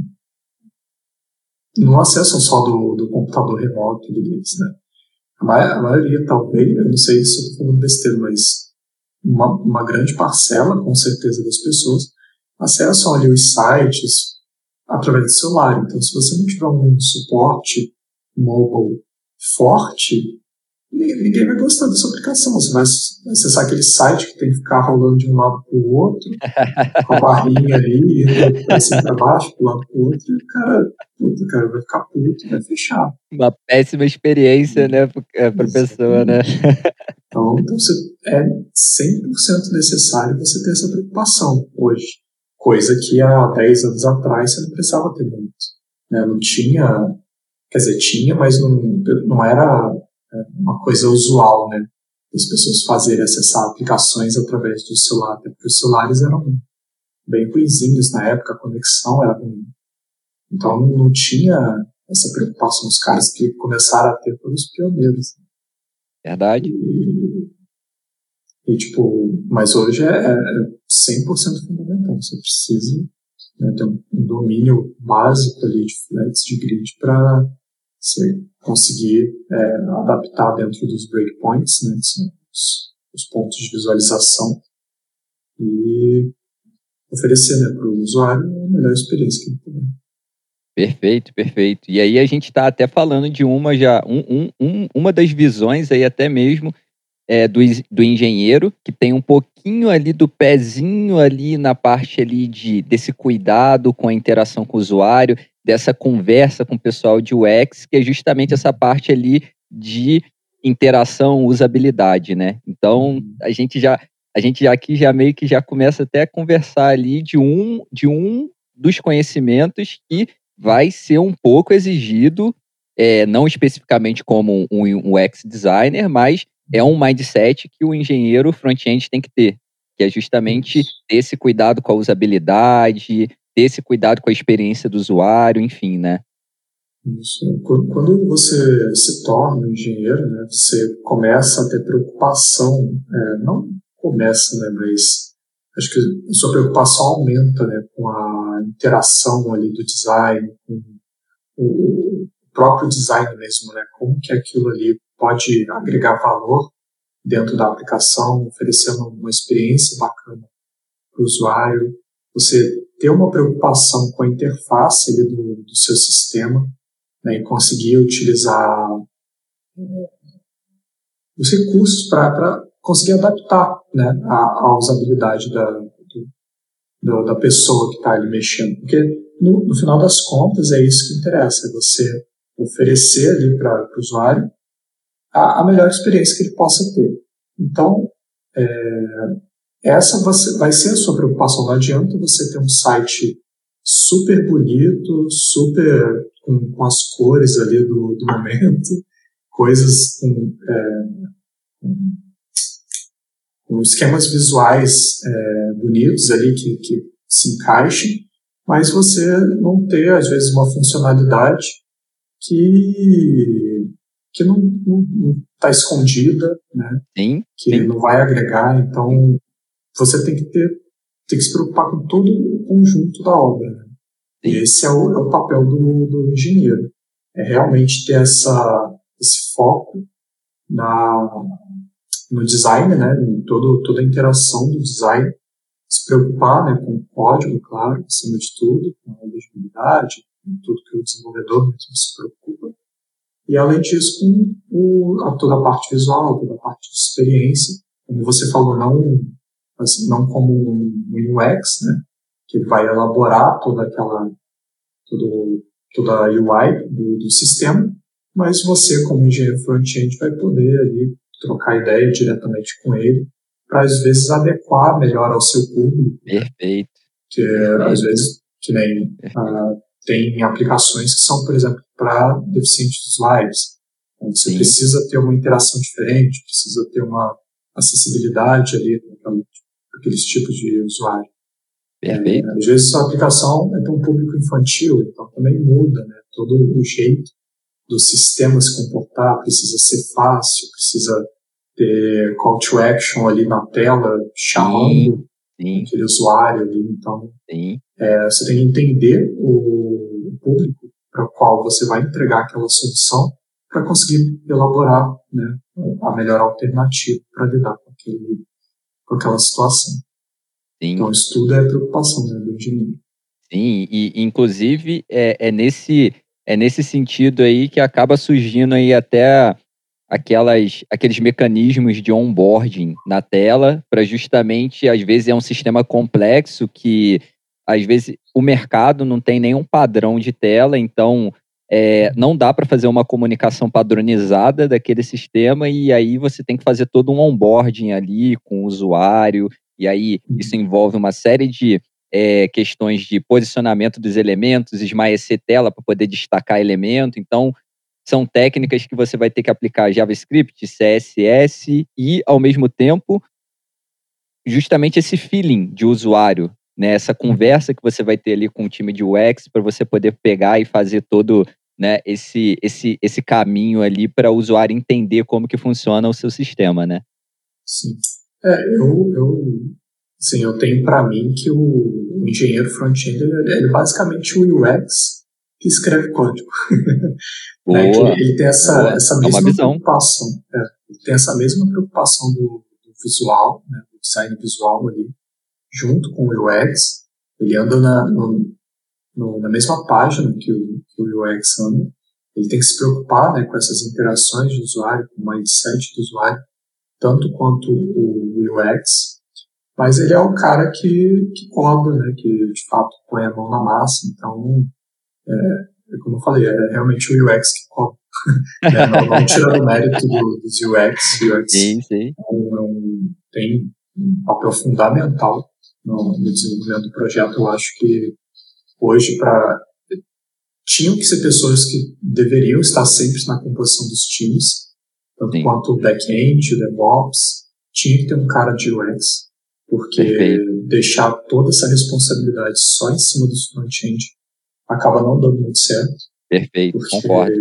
não acessam só do, do computador remoto deles, né? A, ma a maioria, talvez, eu não sei se eu estou falando besteira, mas uma, uma grande parcela, com certeza, das pessoas acessam ali os sites através do celular. Então, se você não tiver um suporte mobile forte, ninguém vai gostar dessa aplicação. Você vai acessar aquele site que tem que ficar rolando de um lado para o outro, com a barrinha ali, indo para baixo, para lado para o outro, e o cara, puta, cara, vai ficar puto e vai fechar. Uma péssima experiência, né, para a é, pessoa, né? Então, então você, é 100% necessário você ter essa preocupação hoje. Coisa que há 10 anos atrás você não precisava ter muito. Né? Não tinha, quer dizer, tinha, mas não, não era é uma coisa usual, né? As pessoas fazerem acessar aplicações através do celular, até porque os celulares eram bem ruizinhos na época, a conexão era ruim. Então não tinha essa preocupação. Os caras que começaram a ter foram os pioneiros. Verdade. E, e tipo, mas hoje é, é 100% fundamental. Você precisa né, ter um domínio básico ali de flex, de grid, para você conseguir é, adaptar dentro dos breakpoints, né, os, os pontos de visualização, e oferecer né, para o usuário a melhor experiência que ele puder. Perfeito, perfeito. E aí a gente está até falando de uma já, um, um, uma das visões aí até mesmo é, do, do engenheiro, que tem um pouquinho ali do pezinho ali na parte ali de, desse cuidado com a interação com o usuário, dessa conversa com o pessoal de UX, que é justamente essa parte ali de interação, usabilidade, né? Então, uhum. a gente já a gente já aqui já meio que já começa até a conversar ali de um de um dos conhecimentos que vai ser um pouco exigido, é, não especificamente como um, um UX designer, mas é um mindset que o engenheiro front-end tem que ter, que é justamente esse cuidado com a usabilidade, ter esse cuidado com a experiência do usuário, enfim, né? Isso. Quando você se torna engenheiro, né, você começa a ter preocupação, é, não começa, né, mas acho que a sua preocupação aumenta né, com a interação ali do design, com o próprio design mesmo, né, como que aquilo ali pode agregar valor dentro da aplicação, oferecendo uma experiência bacana para o usuário. Você ter uma preocupação com a interface do, do seu sistema né, e conseguir utilizar os recursos para conseguir adaptar né, a, a usabilidade da, do, da pessoa que está ali mexendo. Porque, no, no, final das contas, é isso que interessa, é você oferecer ali para o usuário a, a, melhor experiência que ele possa ter. Então, é, essa vai ser a sua preocupação. Não adianta você ter um site super bonito, super com, com as cores ali do, do momento, coisas com, é, com, esquemas visuais é, bonitos ali que, que se encaixem, mas você não ter, às vezes, uma funcionalidade que, que não está escondida, né? Sim, que sim. não vai agregar. Então, você tem que ter tem que se preocupar com todo o conjunto da obra. Né? E esse é o, é o papel do, do engenheiro. É realmente ter essa, esse foco na, no design, né, em todo, toda a interação do design, se preocupar né, com o código, claro, acima de tudo, com a legibilidade, com tudo que o desenvolvedor mesmo se preocupa. E, além disso, com o, a, toda a parte visual, toda a parte de experiência, como você falou, não, assim, não como um, um UX, né, que vai elaborar toda aquela todo, toda a UI do, do sistema, mas você, como engenheiro front-end, vai poder ali trocar ideia diretamente com ele para às vezes adequar melhor ao seu público. Perfeito. Que Perfeito. às vezes que nem uh, tem aplicações que são, por exemplo, para deficientes visuais. Então, você Sim. precisa ter uma interação diferente, precisa ter uma acessibilidade ali para aqueles tipos de usuário. Perfeito. É, às vezes a aplicação é para um público infantil, então também muda, né? Todo o jeito do sistema se comportar precisa ser fácil, precisa ter call to action ali na tela, chamando sim, sim. aquele usuário ali. Então, é, você tem que entender o, público para o qual você vai entregar aquela solução para conseguir elaborar né, a melhor alternativa para lidar com, aquele, com aquela situação. Sim. Então, isso tudo é preocupação né, do engenheiro. Sim, e inclusive é, é, nesse, é nesse sentido aí que acaba surgindo aí até aquelas, aqueles mecanismos de onboarding na tela, para justamente, às vezes é um sistema complexo que, às vezes, o mercado não tem nenhum padrão de tela, então é, não dá para fazer uma comunicação padronizada daquele sistema e aí você tem que fazer todo um onboarding ali com o usuário e aí isso uhum. envolve uma série de é, questões de posicionamento dos elementos, esmaecer tela para poder destacar elemento. Então, são técnicas que você vai ter que aplicar JavaScript, CSS e, ao mesmo tempo, justamente esse feeling de usuário, né? essa conversa que você vai ter ali com o time de UX para você poder pegar e fazer todo né, esse, esse, esse caminho ali para o usuário entender como que funciona o seu sistema, né? Sim. É, eu, eu, assim, eu tenho para mim que o, engenheiro front-end ele, ele é basicamente o UX que escreve código. né, que ele, tem essa, essa é mesma preocupação. É, ele tem essa mesma preocupação do, do visual, né, do design visual ali, junto com o UX. Ele anda na, no, no, na mesma página que o, que o UX anda. Ele tem que se preocupar né, com essas interações de usuário, com o mindset do usuário, tanto quanto o UX, mas ele é o cara que, que coda, né, que de fato põe a mão na massa, então, é, é como eu falei, é realmente o UX que coda. é, não, não tirando o mérito do, dos UX, UX sim, sim. É um, tem um papel fundamental no, no desenvolvimento do projeto. Eu acho que hoje, para tinham que ser pessoas que deveriam estar sempre na composição dos times, tanto Sim. quanto o back-end, o DevOps, tinha que ter um cara de UX, porque Perfeito. deixar toda essa responsabilidade só em cima dos front-end acaba não dando muito certo. Perfeito, porque, concordo.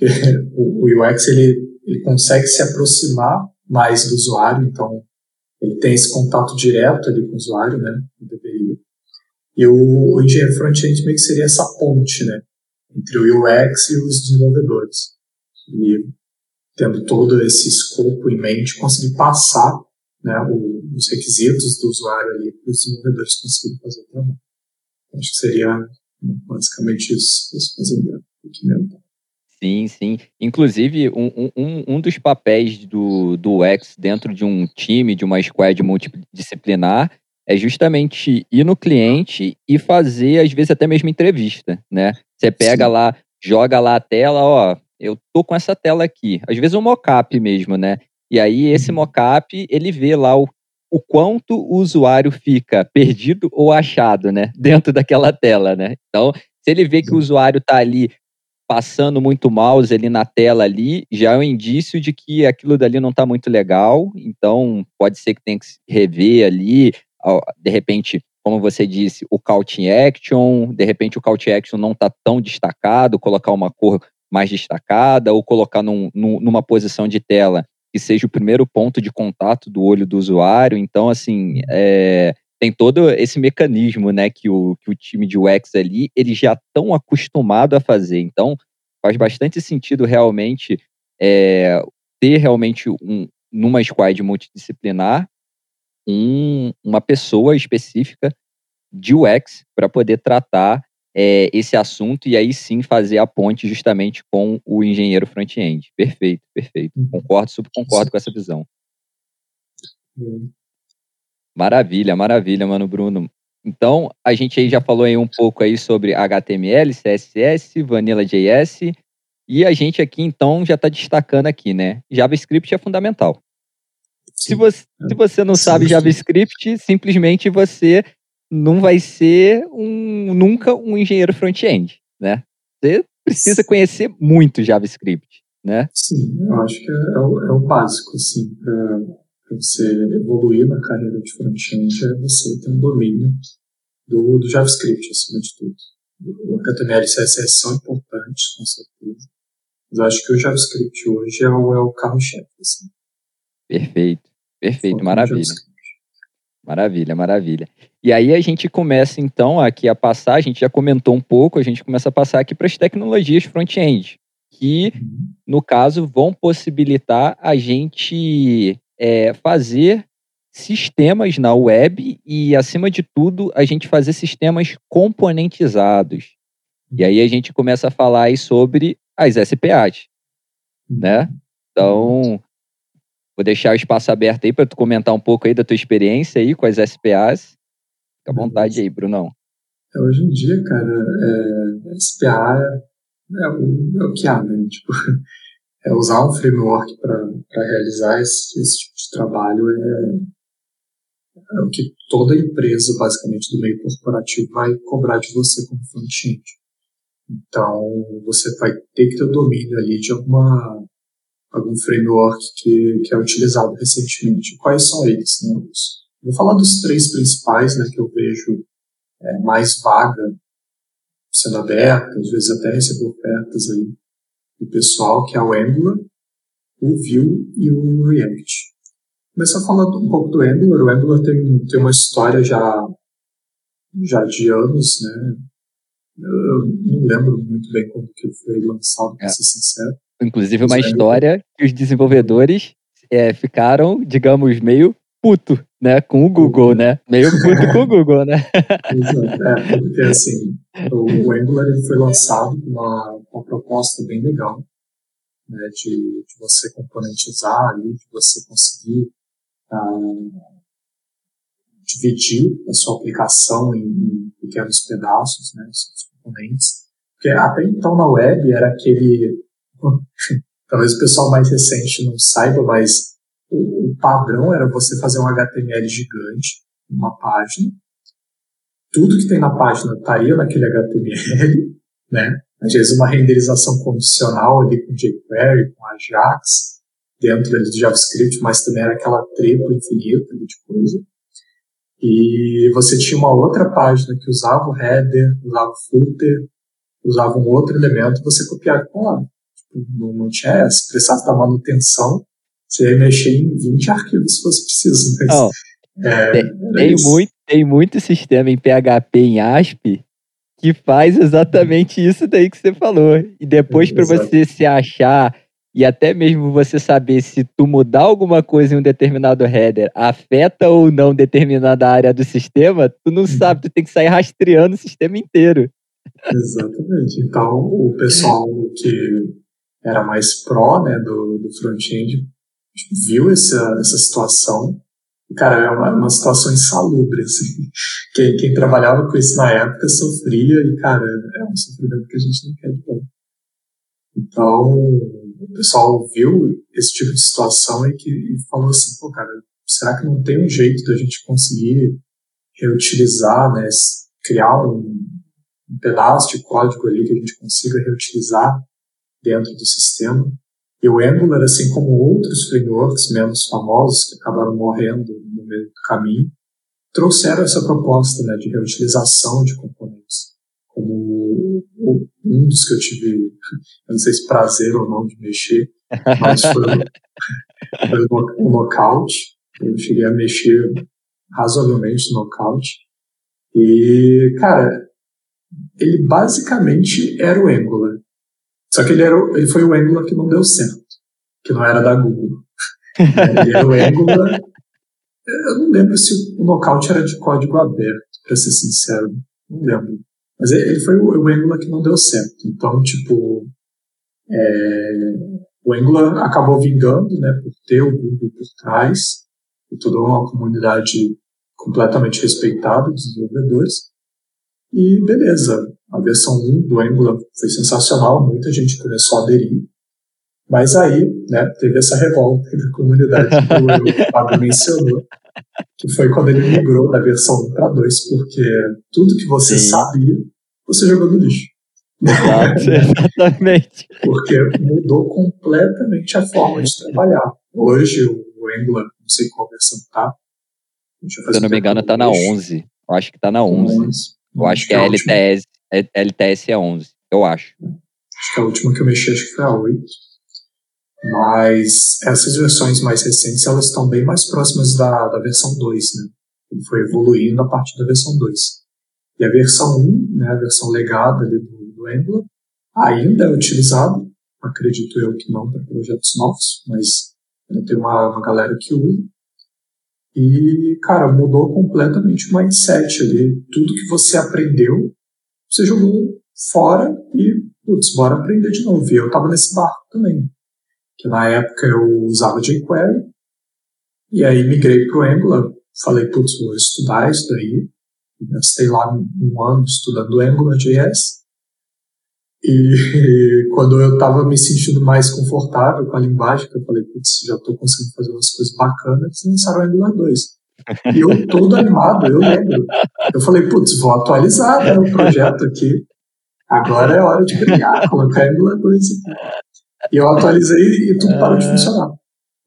É, o, o UX ele, ele consegue se aproximar mais do usuário, então ele tem esse contato direto ali com o usuário, né? E o, o engenheiro front-end meio que seria essa ponte, né? Entre o UX e os desenvolvedores. E tendo todo esse escopo em mente, conseguir passar né, o, os requisitos do usuário ali para os desenvolvedores conseguirem fazer trabalho. Acho que seria basicamente isso, isso fazer aqui mesmo. Sim, sim. Inclusive, um, um, um dos papéis do, do UX dentro de um time, de uma squad multidisciplinar, é justamente ir no cliente e fazer, às vezes, até mesmo entrevista, né? Você pega sim. lá, joga lá a tela, ó, eu tô com essa tela aqui. Às vezes um mockup mesmo, né? E aí esse uhum. mockup, ele vê lá o, o quanto o usuário fica perdido ou achado, né? Dentro daquela tela, né? Então, se ele vê que o usuário tá ali passando muito mouse ali na tela ali, já é um indício de que aquilo dali não está muito legal. Então, pode ser que tenha que rever ali, de repente, como você disse, o call to action, de repente o call to action não está tão destacado, colocar uma cor mais destacada ou colocar num, numa posição de tela que seja o primeiro ponto de contato do olho do usuário. Então, assim, é, tem todo esse mecanismo, né, que o, que o time de UX ali, eles já estão acostumados a fazer. Então, faz bastante sentido realmente é, ter realmente um, numa squad multidisciplinar um, uma pessoa específica de UX para poder tratar é, esse assunto e aí sim fazer a ponte justamente com o engenheiro front-end. Perfeito, perfeito. Uhum. Concordo, super concordo com essa visão. Uhum. Maravilha, maravilha, mano Bruno. Então, a gente aí já falou aí um pouco aí sobre HTML, CSS, Vanilla.js, e a gente aqui então já está destacando aqui, né? JavaScript é fundamental. Se você, se você não sabe JavaScript, simplesmente você não vai ser um, nunca um engenheiro front-end, né? Você precisa conhecer muito JavaScript, né? Sim, eu acho que é, é, o, é o, básico, assim, para você evoluir na carreira de front-end é você ter um domínio do, do JavaScript, acima de tudo. O HTML e CSS são importantes, com certeza. Mas eu acho que o JavaScript hoje é o, é o carro-chefe. Assim. Perfeito, perfeito, maravilha. Maravilha, maravilha. E aí a gente começa então aqui a passar, a gente já comentou um pouco, a gente começa a passar aqui para as tecnologias front-end, que uhum. no caso vão possibilitar a gente é, fazer sistemas na web e, acima de tudo, a gente fazer sistemas componentizados. E aí a gente começa a falar aí sobre as SPAs, né? Então, vou deixar o espaço aberto aí para tu comentar um pouco aí da tua experiência aí com as SPAs. Fica à vontade aí, Brunão. É, hoje em dia, cara, é, SPA é, é, o, é o que há, né? Tipo, é usar um framework para realizar esse, esse, tipo de trabalho é, é, o que toda empresa, basicamente, do meio corporativo vai cobrar de você como front-end. Então, você vai ter que ter o domínio ali de alguma, algum framework que, que é utilizado recentemente. Quais são eles? Né? Vou falar dos três principais né, que eu vejo é, mais vaga sendo aberta, às vezes até receber ofertas aí do pessoal, que é o Angular, o Vue e o React. Começar falando um pouco do Angular. O Angular tem, tem uma história já, já de anos, né? Eu não lembro muito bem quando que foi lançado, para é. ser sincero. Inclusive uma história que os desenvolvedores é, ficaram, digamos, meio puto, né, com o Google, né? Meio puto com o Google, né? Exato. É, porque assim, o, Angular ele foi lançado com uma, uma proposta bem legal, né, de, de você componentizar ali, de você conseguir uh, dividir a sua aplicação em, em pequenos pedaços, né, seus componentes. Porque até então na web era aquele. Talvez o pessoal mais recente não saiba, mas o, o padrão era você fazer um HTML gigante, uma página. Tudo que tem na página estaria naquele HTML, né? Às vezes uma renderização condicional ali com jQuery, com Ajax, dentro ali do JavaScript, mas também era aquela trepa infinita de coisa. E você tinha uma outra página que usava o header, usava o footer, usava um outro elemento, você copiava e colava. Não, não tinha essa, precisava da manutenção, Você ia mexer em 20 arquivos se fosse preciso, mas. Não, é, tem, tem muito, tem muito sistema em PHP, em ASP, que faz exatamente isso daí que você falou. E depois, para você se achar e até mesmo você saber se tu mudar alguma coisa em um determinado header afeta ou não determinada área do sistema, tu não uhum. sabe, tu tem que sair rastreando o sistema inteiro. Exatamente. Então, o pessoal que era mais pró né, do, do front-end viu essa, essa situação. Cara, é uma, uma situação insalubre, assim. Quem, quem trabalhava com isso na época sofria e, cara, é um sofrimento que a gente não quer de bom. Então, o pessoal viu esse tipo de situação e, que, e falou assim, pô, cara, será que não tem um jeito da gente conseguir reutilizar, né, criar um, um pedaço de código ali que a gente consiga reutilizar dentro do sistema? E o Angular, assim como outros frameworks menos famosos que acabaram morrendo no meio do caminho, trouxeram essa proposta né, de reutilização de componentes. Como um dos que eu tive, eu não sei se prazer ou não de mexer, mas foi, foi o Knockout. Eu cheguei a mexer razoavelmente no Knockout. E, cara, ele basicamente era o Angular. Só que ele, era, ele foi o Angular que não deu certo, que não era da Google. ele era o Angular. Eu não lembro se o Knockout era de código aberto, para ser sincero. Não lembro. Mas ele foi o, Angular que não deu certo. Então, tipo, é, o Angular acabou vingando, né, por ter o Google por trás, e toda uma comunidade completamente respeitada de desenvolvedores. E beleza, a versão 1 do Angular foi sensacional, muita gente começou a aderir. Mas aí, né, teve essa revolta da comunidade que o Fábio mencionou, que foi quando ele migrou da versão 1 para 2, porque tudo que você Sim. sabia, você jogou no lixo. Exato, exatamente. porque mudou completamente a forma de trabalhar. Hoje, o Angular, não sei qual versão tá. Se eu não me engano, tá na 11. Eu acho que tá na 11. 11. Eu acho que, é a LTS, LTS é 11, eu acho. Acho que a última que eu mexi, acho que foi a 8. Mas essas versões mais recentes, elas estão bem mais próximas da, da versão 2, né? Ele foi evoluindo a partir da versão 2. E a versão 1, né, a versão legada ali do, do Angular, ainda é utilizada, acredito eu que não para projetos novos, mas tem uma, uma galera que usa. E, cara, mudou completamente o mindset ali. Tudo que você aprendeu, você jogou fora e, putz, bora aprender de novo. E eu tava nesse barco também que na época eu usava jQuery, e aí migrei para o Angular, falei, putz, vou estudar isso daí, gastei lá um ano estudando AngularJS, e quando eu estava me sentindo mais confortável com a linguagem, eu falei, putz, já estou conseguindo fazer umas coisas bacanas, eles lançaram o Angular 2. E eu todo animado, eu lembro. Eu falei, putz, vou atualizar né, o projeto aqui. Agora é hora de brilhar, colocar Angular 2 aqui. E eu atualizei e tudo parou de é. funcionar.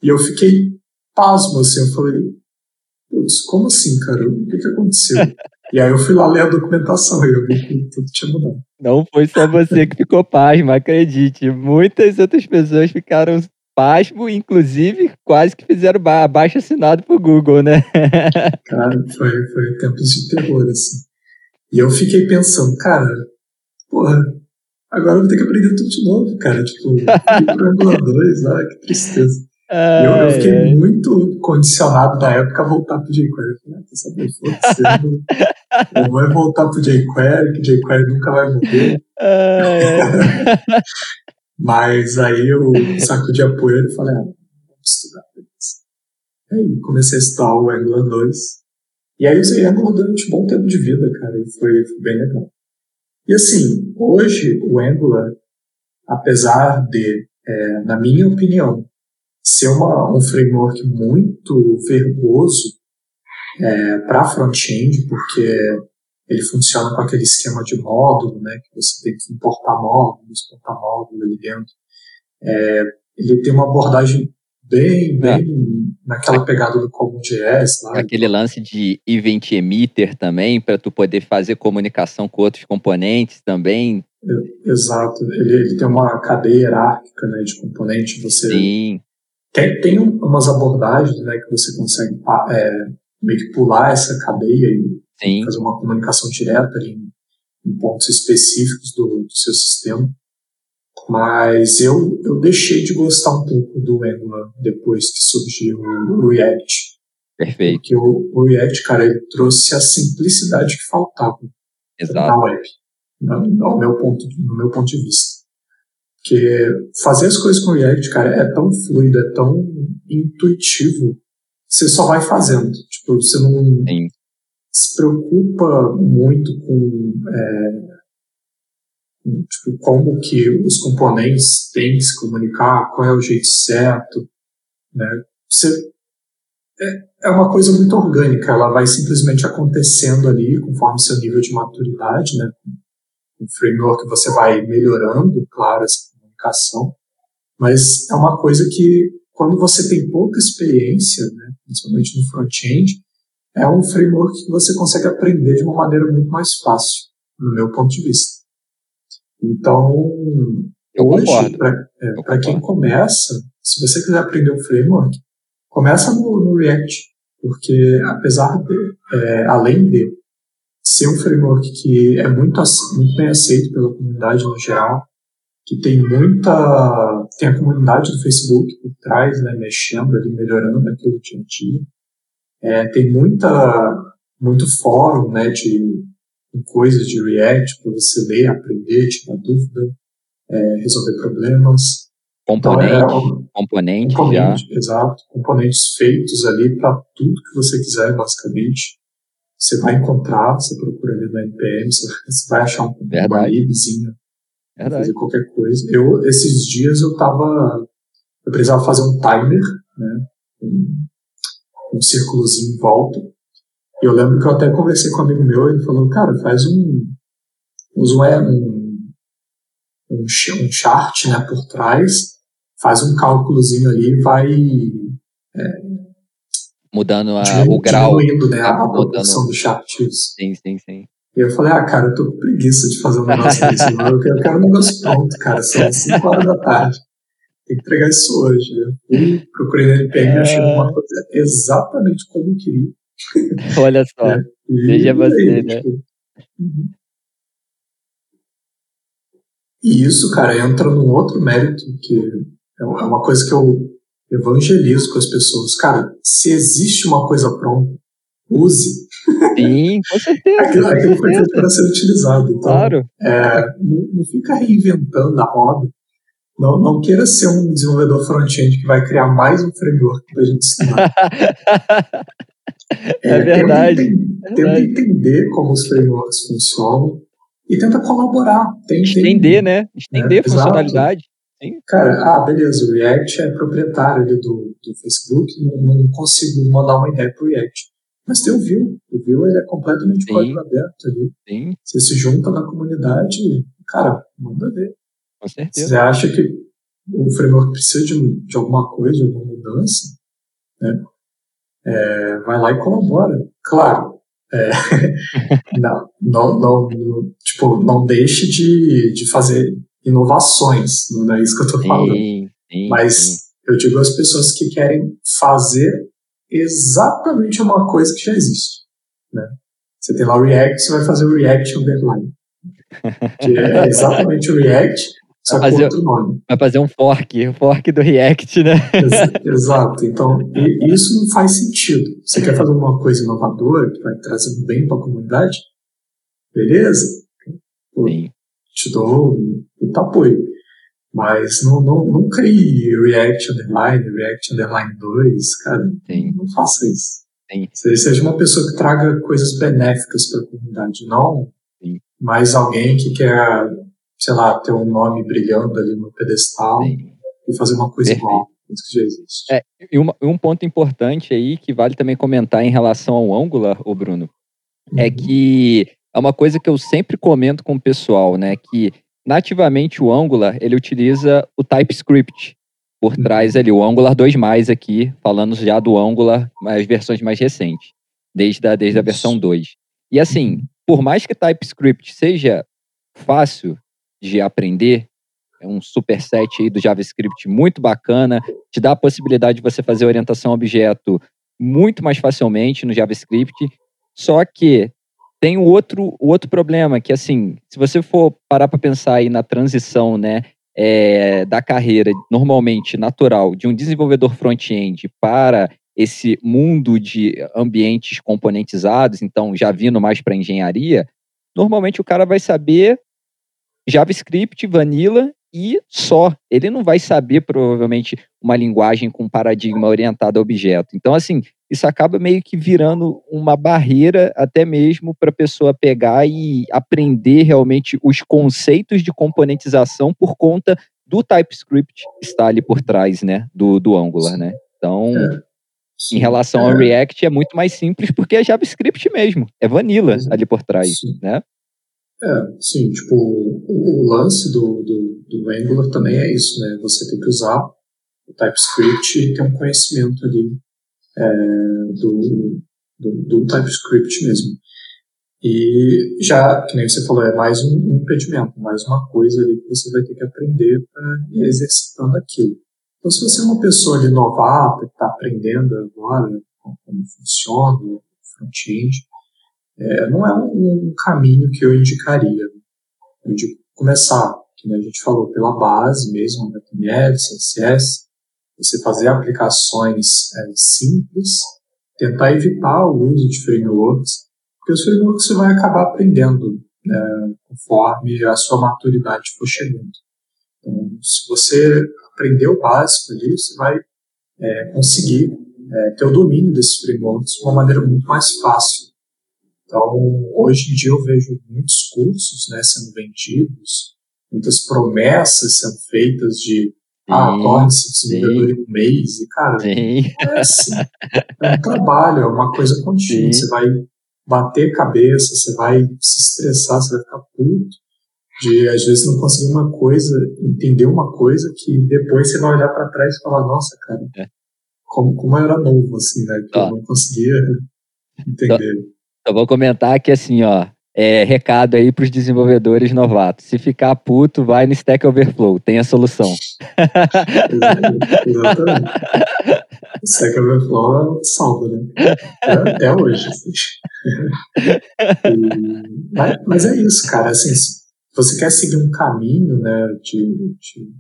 E eu fiquei pasmo, assim, eu falei, putz, como assim, cara? O que que aconteceu? E aí eu fui lá ler a documentação e eu vi que tudo tinha mudado. Não foi só você que ficou pasmo, acredite. Muitas outras pessoas ficaram pasmo, inclusive quase que fizeram abaixo assinado pro Google, né? cara, foi, foi tempos de terror, assim. E eu fiquei pensando, cara, porra, Agora eu vou ter que aprender tudo de novo, cara. Tipo, Angular 2, ah, que tristeza. Eu, eu, fiquei é. muito condicionado na época a voltar pro jQuery. Eu falei, ah, saber, foda-se. Vou voltar pro jQuery, que jQuery nunca vai morrer. Mas aí eu sacudi a poeira e falei, ah, vamos estudar. Aí comecei a estudar o Angular 2. E aí usei Angular durante um bom tempo de vida, cara, e foi, foi bem legal. E assim, hoje o Angular, apesar de, é, na minha opinião, ser uma, um framework muito verboso é, para front-end, porque ele funciona com aquele esquema de módulo, né, que você tem que importar módulos, exportar módulo ali dentro. É, ele tem uma abordagem bem, é. bem naquela pegada do CommonJS. Lá, Aquele lance de event emitter também, para tu poder fazer comunicação com outros componentes também. Exato. Ele, ele tem uma cadeia hierárquica né, de componentes. Você, Sim. Tem, tem umas abordagens né, que você consegue é, meio que pular essa cadeia e Sim. fazer uma comunicação direta em, em pontos específicos do, do, seu sistema. Mas eu, eu deixei de gostar um pouco do Angular depois que surgiu o React. Perfeito. Porque o, o React, cara, ele trouxe a simplicidade que faltava Exato. na web, no, meu ponto, no meu ponto de vista. Porque fazer as coisas com o React, cara, é tão fluido, é tão intuitivo, você só vai fazendo. Tipo, você não Sim. se preocupa muito com é, tipo, como que os componentes têm que se comunicar, qual é o jeito certo, né? Você, é, é uma coisa muito orgânica, ela vai simplesmente acontecendo ali conforme seu nível de maturidade, né? Um framework você vai melhorando, claro, essa comunicação, mas é uma coisa que quando você tem pouca experiência, né, principalmente no front-end, é um framework que você consegue aprender de uma maneira muito mais fácil, no meu ponto de vista. Então, eu hoje, para é, quem começa, se você quiser aprender um framework, começa no, no React, porque apesar de, é, além de ser um framework que é muito, muito bem aceito pela comunidade no geral, que tem muita tem a comunidade do Facebook por trás, né, mexendo ali, melhorando aquilo dia a dia. É, tem muita muito fórum, né, de coisas de React para você ler, aprender, tirar dúvida, é, resolver problemas. Componente, então, é, componente, componente já. Exato, componentes feitos ali para tudo que você quiser, basicamente. Você vai encontrar, você procura ali no NPM, você vai achar um, uma fazer qualquer coisa. Eu, esses dias eu tava, eu precisava fazer um timer, né, um, um círculozinho em volta, e eu lembro que eu até conversei com um amigo meu, ele falou, cara, faz um, usa um, um, um chart, né, por trás, faz um cálculozinho ali e vai é, mudando a, o grau. Diminuindo, né, a, a proporção do chart. Isso. Sim, sim, sim. E eu falei, ah, cara, eu tô com preguiça de fazer um negócio desse. eu, quero, eu quero um negócio pronto, cara. São 5 horas da tarde. Tem que entregar isso hoje. Eu procurei no NPM e achei uma coisa exatamente como eu queria. Olha só. É, Veja você, aí, né? Tipo, uhum. E isso, cara, entra num outro mérito, que é, é uma coisa que eu evangelizo com as pessoas. Cara, se existe uma coisa pronta, use. Sim, com certeza. aquilo, aquilo foi feito para ser utilizado. Então, claro. É, não, não, fica reinventando a roda. Não, não queira ser um desenvolvedor front-end que vai criar mais um framework para a gente ensinar. é, é, verdade. Tenta, tenta entender como os frameworks funcionam e tenta colaborar. Tem, Estender, tem, né? Estender é, funcionalidade. Cara, ah, beleza, o React é proprietário ali do, do Facebook, não, não consigo mandar uma ideia para o React. Mas tem o Vue. O Vue ele é completamente Sim. código aberto ali. Sim. Você se junta na comunidade, cara, manda ver. Com certeza. Você acha que o framework precisa de, de alguma coisa, de alguma mudança, né? É, vai lá e colabora. Claro, é, não, não, não, tipo, não deixe de, de fazer inovações, não é isso que eu estou falando. Sim, sim, Mas sim. eu digo às pessoas que querem fazer exatamente uma coisa que já existe. Né? Você tem lá o React, você vai fazer o React Underline. Que é exatamente o React, só com outro nome. Vai fazer um fork, um fork do React, né? Exato. Então, isso não faz sentido. Você quer fazer uma coisa inovadora, que vai trazer um bem para a comunidade? Beleza? Pô, te dou muito apoio. Mas não, não, não crie React Underline, React Underline 2, cara. Sim. Não faça isso. Sim. Seja uma pessoa que traga coisas benéficas para a comunidade, não Sim. mais alguém que quer, sei lá, ter um nome brilhando ali no pedestal Sim. e fazer uma coisa Perfeito. igual. Isso que já existe. É, e uma, um ponto importante aí que vale também comentar em relação ao Angular, o Bruno, é uhum. é que é uma coisa que eu sempre comento com o pessoal, né? Que nativamente o Angular, ele utiliza o TypeScript por uhum. trás ali, o Angular 2+, aqui, falando já do Angular, as versões mais recentes, desde a, desde a versão 2. E assim, uhum. por mais que TypeScript seja fácil de aprender, é um superset aí do JavaScript muito bacana, te dá a possibilidade de você fazer orientação a objeto muito mais facilmente no JavaScript. Só que tem o outro, o outro problema, que assim, se você for parar para pensar aí na transição, né, é, da carreira normalmente natural de um desenvolvedor front-end para esse mundo de ambientes componentizados, então já vindo mais para engenharia, normalmente o cara vai saber JavaScript, Vanilla e só. Ele não vai saber, provavelmente, uma linguagem com paradigma orientado a objeto. Então, assim, isso acaba meio que virando uma barreira até mesmo para a pessoa pegar e aprender realmente os conceitos de componentização por conta do TypeScript que está ali por trás, né, do, do Angular, né? Então, é. em relação é. ao React, é muito mais simples porque é JavaScript mesmo, é Vanilla ali por trás, Sim. né? É, sim, tipo, o, o lance do, do, do, Angular também é isso, né? Você tem que usar o TypeScript e ter um conhecimento ali é, do, do, do, TypeScript mesmo. E já, que nem você falou, é mais um, impedimento, mais uma coisa ali que você vai ter que aprender para ir exercitando aquilo. Então, se você é uma pessoa ali novata, que está aprendendo agora como, como funciona o front-end, é, não é um, um, caminho que eu indicaria. Eu indico começar, que a gente falou, pela base mesmo, HTML, CSS, você fazer aplicações é, simples, tentar evitar o uso de frameworks, porque os frameworks você vai acabar aprendendo né, conforme a sua maturidade for chegando. Então, se você aprender o básico ali, você vai é, conseguir é, ter o domínio desses frameworks de uma maneira muito mais fácil então, hoje em dia eu vejo muitos cursos né, sendo vendidos, muitas promessas sendo feitas de ah, torne-se desenvolvedor em um mês, e cara, sim. é assim, é um trabalho, é uma coisa contínua, sim. você vai bater cabeça, você vai se estressar, você vai ficar puto, de às vezes não conseguir uma coisa, entender uma coisa que depois você vai olhar para trás e falar, nossa, cara, é. como, como eu era novo, assim, né, que eu não conseguia entender. Eu vou comentar que assim, ó, é, recado aí para os desenvolvedores novatos. Se ficar puto, vai no Stack Overflow, tem a solução. Exatamente. Stack Overflow salva, né? Até hoje. Assim. E, mas, mas, é isso, cara. Assim, se você quer seguir um caminho né, de, de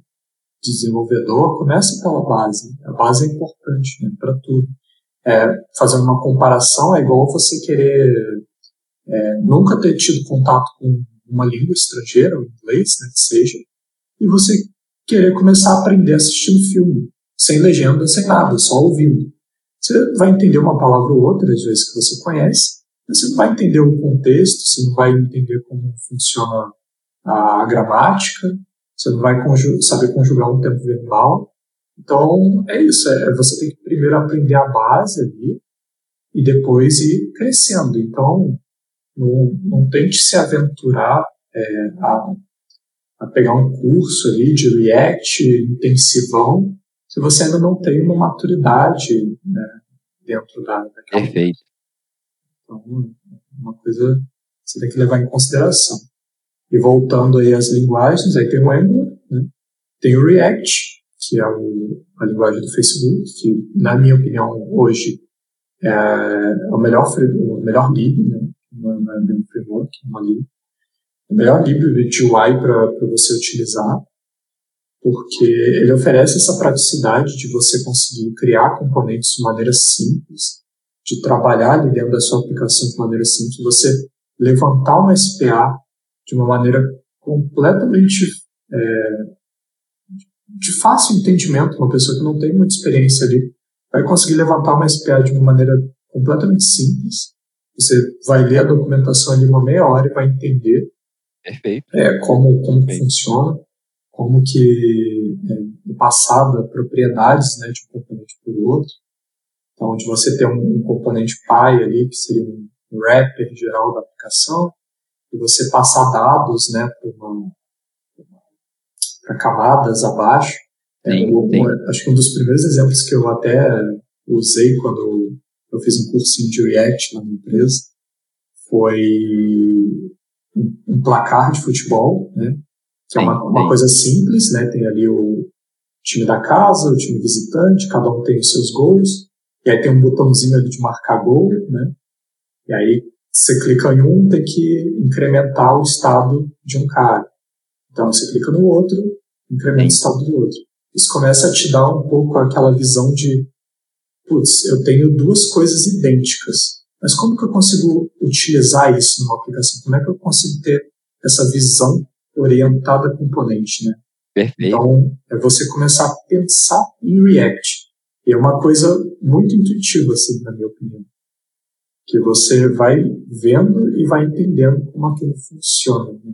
desenvolvedor, começa pela base. A base é importante né, para tudo é, fazendo uma comparação, é igual você querer é, nunca ter tido contato com uma língua estrangeira, o inglês, né, que seja, e você querer começar a aprender assistindo filme, sem legenda, sem nada, só ouvindo. Você vai entender uma palavra ou outra, às vezes, que você conhece, mas você não vai entender o contexto, você não vai entender como funciona a gramática, você não vai conju saber conjugar um tempo verbal, então, é isso. É, você tem que primeiro aprender a base ali e depois ir crescendo. Então, não, não tente se aventurar é, a, a pegar um curso ali de React intensivão se você ainda não tem uma maturidade né, dentro da, daquela. Perfeito. Então, uma coisa que você tem que levar em consideração. E voltando aí às linguagens, aí tem o Angular, né? tem o React, que é o, a linguagem do Facebook, que, na minha opinião, hoje é, é o melhor, o melhor lib, né? É bem um framework, é uma lib. O melhor lib de UI para você utilizar, porque ele oferece essa praticidade de você conseguir criar componentes de maneira simples, de trabalhar ali dentro da sua aplicação de maneira simples, você levantar uma SPA de uma maneira completamente é, de fácil entendimento, uma pessoa que não tem muita experiência ali, vai conseguir levantar uma SPA de uma maneira completamente simples. Você vai ler a documentação ali uma meia hora e vai entender Perfeito. É, como, como Perfeito. funciona, como que é, é passada propriedades né, de um componente para o outro. Então, onde você tem um, um componente pai ali, que seria um wrapper geral da aplicação, e você passar dados né, para camadas abaixo. É, sim, é, sim. acho que um dos primeiros exemplos que eu até usei quando eu fiz um cursinho de React na minha empresa foi um, placar de futebol, né? que é uma, uma coisa simples, né? Tem ali o time da casa, o time visitante, cada um tem os seus gols, e aí tem um botãozinho ali de marcar gol, né? E aí você clica em um, tem que incrementar o estado de um cara. Então você clica no outro, incrementa Sim. o estado do outro. Isso começa a te dar um pouco aquela visão de, putz, eu tenho duas coisas idênticas, mas como que eu consigo utilizar isso numa aplicação? Como é que eu consigo ter essa visão orientada a componente, né? Perfeito. Então, é você começar a pensar em React. E é uma coisa muito intuitiva, assim, na minha opinião. Que você vai vendo e vai entendendo como aquilo funciona. Né?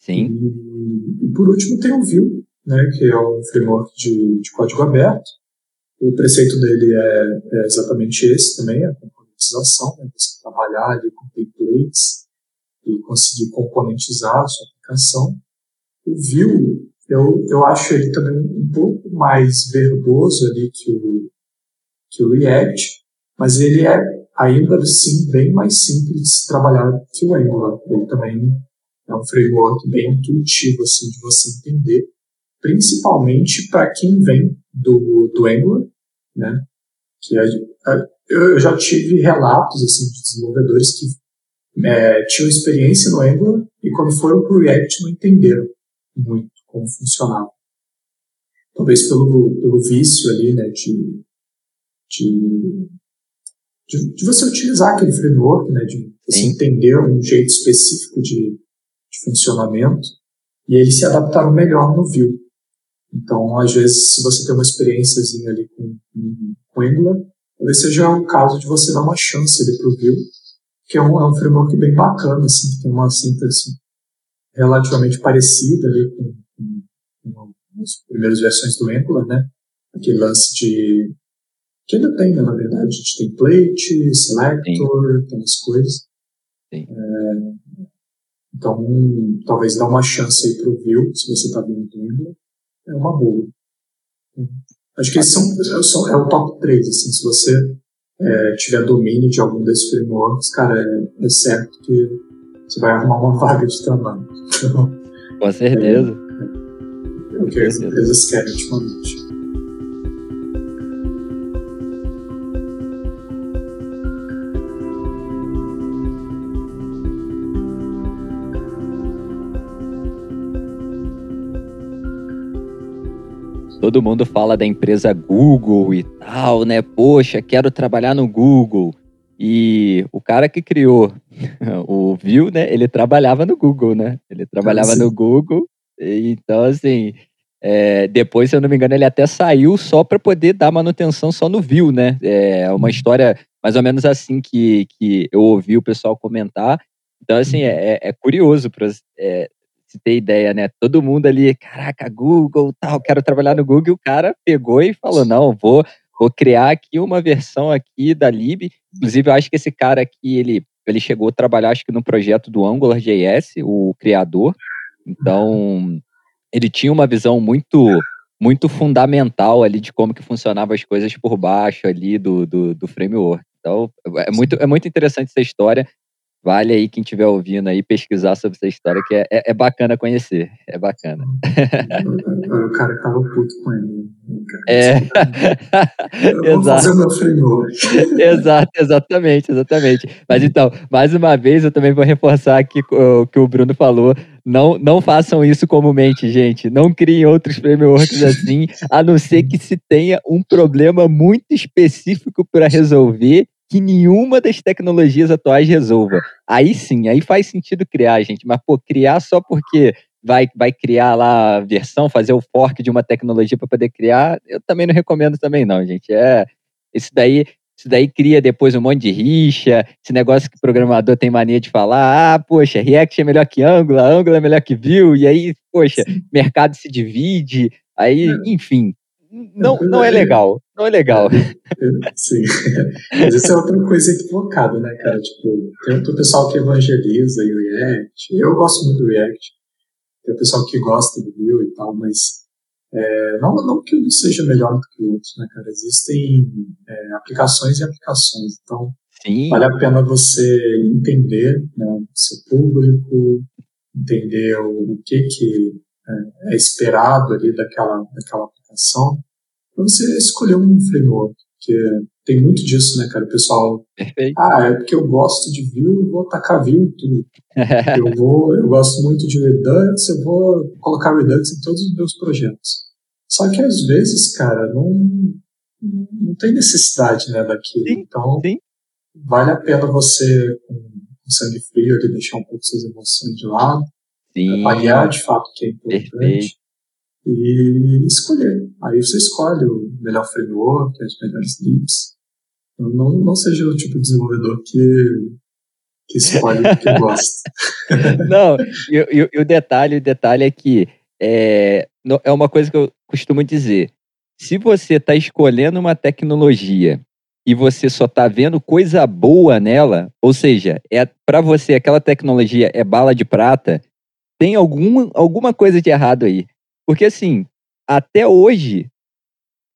Sim. E, e, por último tem o Vue, né, que é um framework de, de código aberto. O preceito dele é, é exatamente esse também, a componentização, né, você trabalhar ali com templates e conseguir componentizar a sua aplicação. O Vue, eu, eu acho ele também um pouco mais verboso ali que o, que o React, mas ele é ainda assim bem mais simples de trabalhar que o Angular. Ele também é um framework bem intuitivo assim de você entender, principalmente para quem vem do, do Angular, né? Que a, a, eu já tive relatos assim de desenvolvedores que é, tinham experiência no Angular e quando foram para o React não entenderam muito como funcionava. Talvez pelo, pelo vício ali, né, de, de, de, de você utilizar aquele framework, né, de você Sim. entender um jeito específico de, de funcionamento e eles se adaptaram melhor no Vue. Então, às vezes, se você tem uma experiênciazinha ali com, com, com Angular, talvez seja o caso de você dar uma chance ali para o Vue que é um, é um framework bem bacana, assim, que tem uma sintaxe relativamente parecida ali com, com, com as primeiras versões do Angular, né? Aquele lance de que ainda tem, né, na verdade, de template, selector, aquelas coisas. É, então, talvez dar uma chance aí pro Vue, se você está vendo do Angular, é uma boa. Acho que esses são, são, é o top 3, assim, se você é, tiver domínio de algum desses frameworks, cara, é, é, certo que você vai arrumar uma vaga de trabalho. Então, Com certeza. É, é o que as empresas querem ultimamente. Todo mundo fala da empresa Google e tal, né? Poxa, quero trabalhar no Google. E o cara que criou o Vue, né? Ele trabalhava no Google, né? Ele trabalhava ah, no Google. Então, assim, é, depois, se eu não me engano, ele até saiu só para poder dar manutenção só no Vue, né? É uma uhum. história mais ou menos assim que, que eu ouvi o pessoal comentar. Então, assim, uhum. é, é curioso para é, se ter ideia, né? Todo mundo ali, caraca, Google, tal, quero trabalhar no Google. O cara pegou e falou: não, vou, vou criar aqui uma versão aqui da lib. Inclusive, eu acho que esse cara aqui, ele, ele chegou a trabalhar, acho que no projeto do AngularJS, o criador. Então, ele tinha uma visão muito muito fundamental ali de como que funcionavam as coisas por baixo ali do, do, do framework. Então, é muito, é muito interessante essa história. Vale aí quem estiver ouvindo aí pesquisar sobre essa história, que é, é, é bacana conhecer. É bacana. o cara tava puto com ele. É. Eu framework. Exato, exatamente, exatamente. Mas então, mais uma vez, eu também vou reforçar aqui o que o Bruno falou. Não, não façam isso comumente, gente. Não criem outros frameworks assim, a não ser que se tenha um problema muito específico para resolver que nenhuma das tecnologias atuais resolva. Aí sim, aí faz sentido criar, gente. Mas, pô, criar só porque vai, vai criar lá a versão, fazer o fork de uma tecnologia para poder criar, eu também não recomendo também não, gente. É, isso daí, isso daí cria depois um monte de rixa, esse negócio que o programador tem mania de falar, ah, poxa, React é melhor que Angular, Angular é melhor que Vue, e aí, poxa, mercado se divide, aí, é. enfim, não, não é legal. Não é legal. Sim. Mas isso é outra coisa equivocada, né, cara? Tipo, tem o pessoal que evangeliza o React. Eu gosto muito do React. Tem o pessoal que gosta do Vue e tal, mas é, não, não que um seja melhor do que o outro, né, cara? Existem é, aplicações e aplicações. Então, Sim. vale a pena você entender né, o seu público, entender o, o que que é, é esperado ali daquela, daquela aplicação, para você escolher um framework, que tem muito disso, né, cara? O pessoal, Perfeito. ah, é porque eu gosto de eu vou tacar Vue em tudo. eu vou, eu gosto muito de Redux, eu vou colocar Redux em todos os meus projetos. Só que às vezes, cara, não, não tem necessidade, né, daquilo. Sim, então, sim. vale a pena você, com, com sangue frio, ali, deixar um pouco suas emoções de lado, Sim. avaliar de fato o que é importante Perfeito. E escolher. Aí você escolhe o melhor framework, as melhores lips. Não, não seja o tipo de desenvolvedor que, que escolhe o que gosta. Não, e, e- o detalhe, o detalhe é que é, é uma coisa que eu costumo dizer. Se você está escolhendo uma tecnologia e você só está vendo coisa boa nela, ou seja, é para você aquela tecnologia é bala de prata, tem alguma, alguma coisa de errado aí. Porque assim, até hoje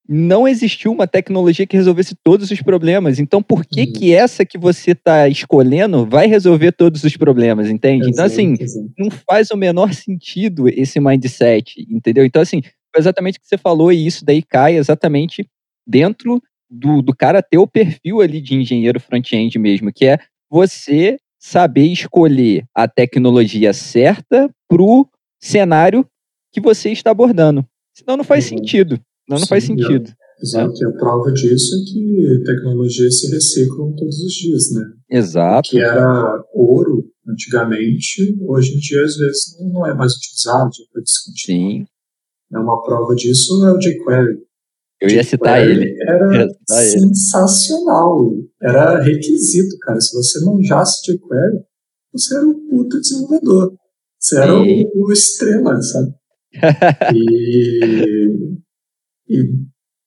não existiu uma tecnologia que resolvesse todos os problemas. Então, por que Uhum. que essa que você está escolhendo vai resolver todos os problemas, entende? Então, assim, não faz o menor sentido esse mindset, entendeu? Então, assim, foi exatamente o que você falou, e isso daí cai exatamente dentro do, do cara ter o perfil ali de engenheiro front-end mesmo, que é você saber escolher a tecnologia certa pro cenário que você está abordando. Senão não faz Uhum. sentido. Senão não faz Sim, sentido. Exato, e a prova disso é que tecnologias se reciclam todos os dias, né? O Exato. que era ouro antigamente, hoje em dia às vezes não- é mais utilizado, já foi descontinuado. Sim. Né, Uma prova disso é o jQuery. Eu ia citar ele. Era citar ele. sensacional. Era requisito, cara. Se você manjasse jQuery, você era um puta desenvolvedor. Você era Sim. o, o estrela, sabe? E, e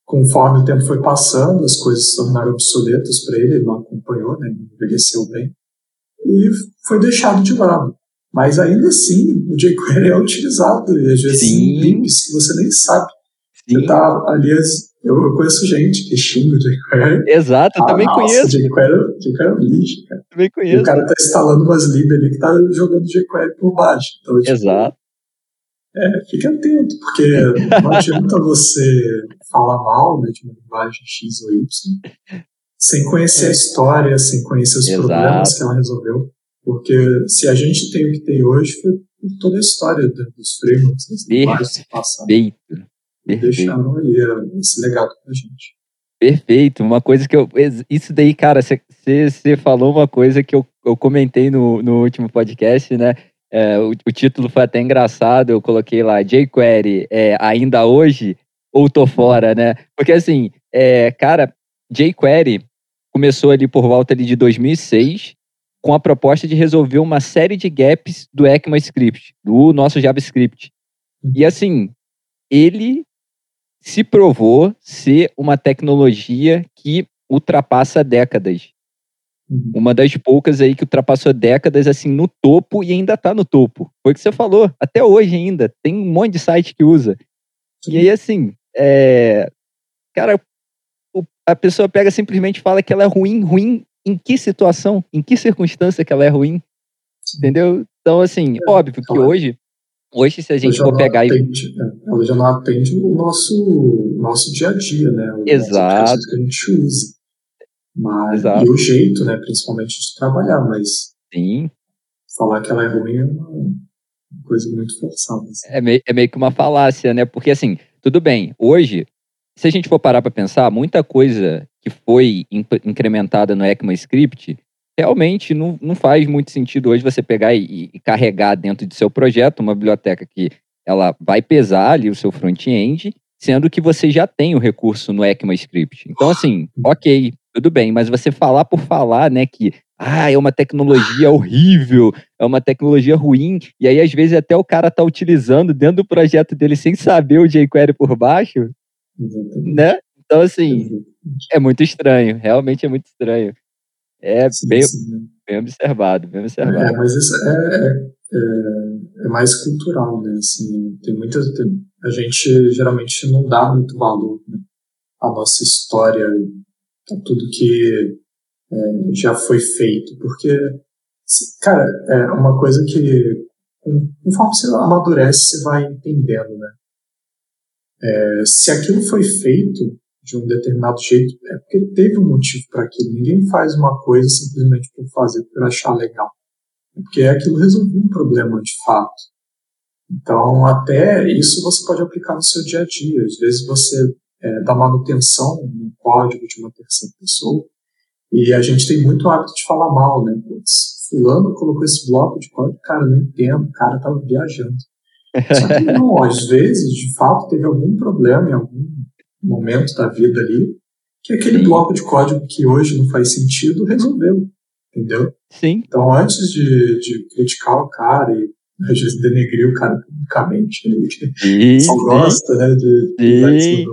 conforme o tempo foi passando, as coisas se tornaram obsoletas para ele, ele não acompanhou, né? não envelheceu bem, e foi deixado de lado. Mas ainda assim, o jQuery é utilizado, e às vezes Sim. lips que você nem sabe. Você Sim. tá ali, as- eu, eu conheço gente que xinga o jQuery. Exato, eu Ah, também nossa, conheço. jQuery, jQuery é um lixo, cara. Também E o conheço. cara tá instalando umas libs ali que tá jogando jQuery por baixo. Então, tipo, Exato. É, fique atento, porque não adianta você falar mal né, de uma linguagem X ou Y sem conhecer a história, sem conhecer os É. Exato. problemas que ela resolveu. Porque se a gente tem o que tem hoje, foi por toda a história do- dos frameworks, das linguagens que passaram. Perfeito. Deixaram aí é, esse legado pra gente. Perfeito. Uma coisa que eu. Isso daí, cara, você falou uma coisa que eu, eu comentei no, no último podcast, né? É, o, o título foi até engraçado, eu coloquei lá, jQuery é, ainda hoje ou tô fora, né? Porque assim, é, cara, jQuery começou ali por volta ali de 2006 com a proposta de resolver uma série de gaps do ECMAScript, do nosso JavaScript. E assim, ele se provou ser uma tecnologia que ultrapassa décadas. Uhum. Uma das poucas aí que ultrapassou décadas assim no topo e ainda tá no topo. Foi o que você falou. Até hoje ainda. Tem um monte de site que usa. E aí, assim, é... cara, o- a pessoa pega simplesmente e fala que ela é ruim, ruim em que situação? Em que circunstância que ela é ruim? Entendeu? Então, assim, É, óbvio que claro. hoje, hoje se a gente já for pegar e atende, é, ela já não atende o nosso, nosso dia a dia, né? As Exato. que a gente usa. Mas, Exato. E o jeito, né, principalmente, de trabalhar, mas sim, falar que ela é ruim é uma coisa muito forçada. assim. é meio, é meio que uma falácia, né? Porque assim, tudo bem, hoje, se a gente for parar para pensar, muita coisa que foi incrementada no ECMAScript realmente não, não faz muito sentido hoje você pegar e, e carregar dentro de seu projeto uma biblioteca que ela vai pesar ali o seu front-end, sendo que você já tem o recurso no ECMAScript. Então, assim, ok, tudo bem, mas você falar por falar, né, que ah, é uma tecnologia horrível, é uma tecnologia ruim, e aí às vezes até o cara tá utilizando dentro do projeto dele sem saber o jQuery por baixo, Exatamente. né? Então, assim, Exatamente. é muito estranho, realmente é muito estranho. É Sim, bem, sim, bem observado, bem É, observado. mas isso é, é, é- mais cultural, né? Assim, tem muitas. a gente geralmente não dá muito valor né? à nossa história, a tudo que é, já foi feito, porque, cara, é uma coisa que conforme você amadurece, você vai entendendo, né? É, se aquilo foi feito de um determinado jeito, é porque teve um motivo para aquilo. Ninguém faz uma coisa simplesmente por fazer, por achar legal. É porque aquilo resolveu um problema de fato. Então, até isso você pode aplicar no seu dia a dia. Às vezes você é, dá manutenção no código de uma terceira pessoa e a gente tem muito hábito de falar mal, né? Putz, fulano colocou esse bloco de código, cara, não entendo, o cara tava viajando. Só que não, às vezes, de fato, teve algum problema em algum momento da vida ali, que aquele Sim. bloco de código que hoje não faz sentido resolveu, entendeu? Sim. Então, antes de, de criticar o cara e às vezes denegrir o cara publicamente, ele sim, só gosta, né, de, de sim.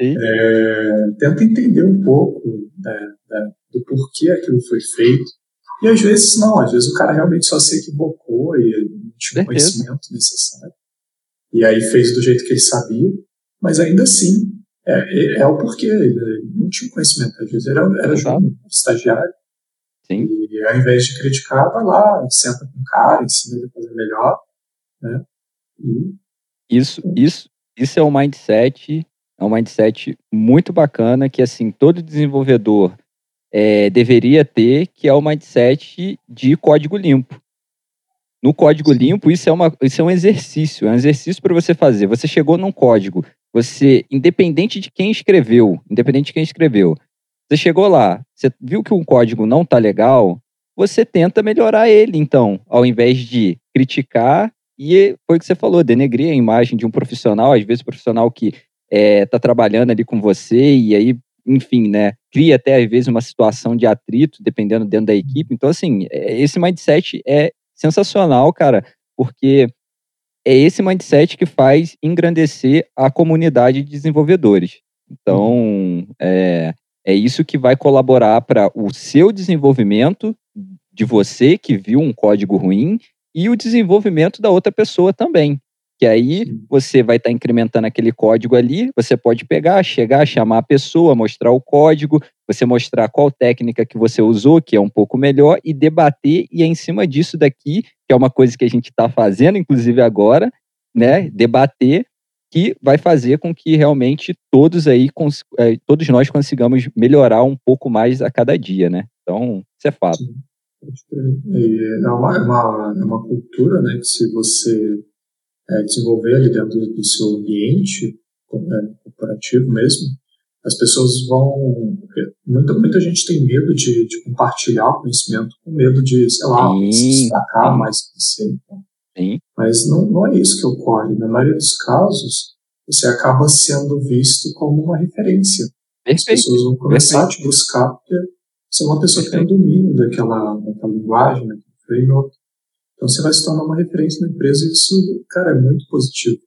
Sim. É, tenta entender um pouco né, né, do porquê aquilo foi feito. E às vezes não, às vezes o cara realmente só se equivocou e não tinha o conhecimento necessário. E aí fez do jeito que ele sabia, mas ainda assim é, é, é o porquê. Ele não tinha conhecimento, às vezes era, era júnior, estagiário. Sim. E ao invés de criticar, vai lá, senta com o cara, ensina ele a fazer melhor. Né? E, isso, isso, isso é o mindset é um mindset muito bacana que, assim, todo desenvolvedor é, deveria ter, que é o mindset de código limpo. No código limpo, isso é, uma, isso é um exercício, é um exercício para você fazer. Você chegou num código, você, independente de quem escreveu, independente de quem escreveu, você chegou lá, você viu que um código não está legal, você tenta melhorar ele, então, ao invés de criticar e foi o que você falou, denegrir a imagem de um profissional, às vezes profissional que é, tá trabalhando ali com você e aí, enfim, né, cria até às vezes uma situação de atrito, dependendo dentro da equipe. Então, assim, é, esse mindset é sensacional, cara, porque é esse mindset que faz engrandecer a comunidade de desenvolvedores. Então, é, é isso que vai colaborar para o seu desenvolvimento de você que viu um código ruim e o desenvolvimento da outra pessoa também. Que aí você vai estar tá incrementando aquele código ali, você pode pegar, chegar, chamar a pessoa, mostrar o código, você mostrar qual técnica que você usou, que é um pouco melhor, e debater, e é em cima disso daqui, que é uma coisa que a gente está fazendo, inclusive agora, né? Debater que vai fazer com que realmente todos aí, é, todos nós consigamos melhorar um pouco mais a cada dia, né? Então, isso é fato. É uma, é uma, é uma cultura, né, que se você é, desenvolver ali dentro do seu ambiente é, corporativo mesmo, as pessoas vão. Muita, muita gente tem medo de, de compartilhar o conhecimento, com medo de, sei lá, Sim. se destacar mais que você. Então. Sim. Mas não, não é isso que ocorre. Na maioria dos casos, você acaba sendo visto como uma referência. Perfeito. As pessoas vão começar Perfeito. a te buscar porque você é uma pessoa Perfeito. que tem domínio daquela, daquela linguagem, daquele framework. Então você vai se tornar uma referência na empresa e isso, cara, é muito positivo.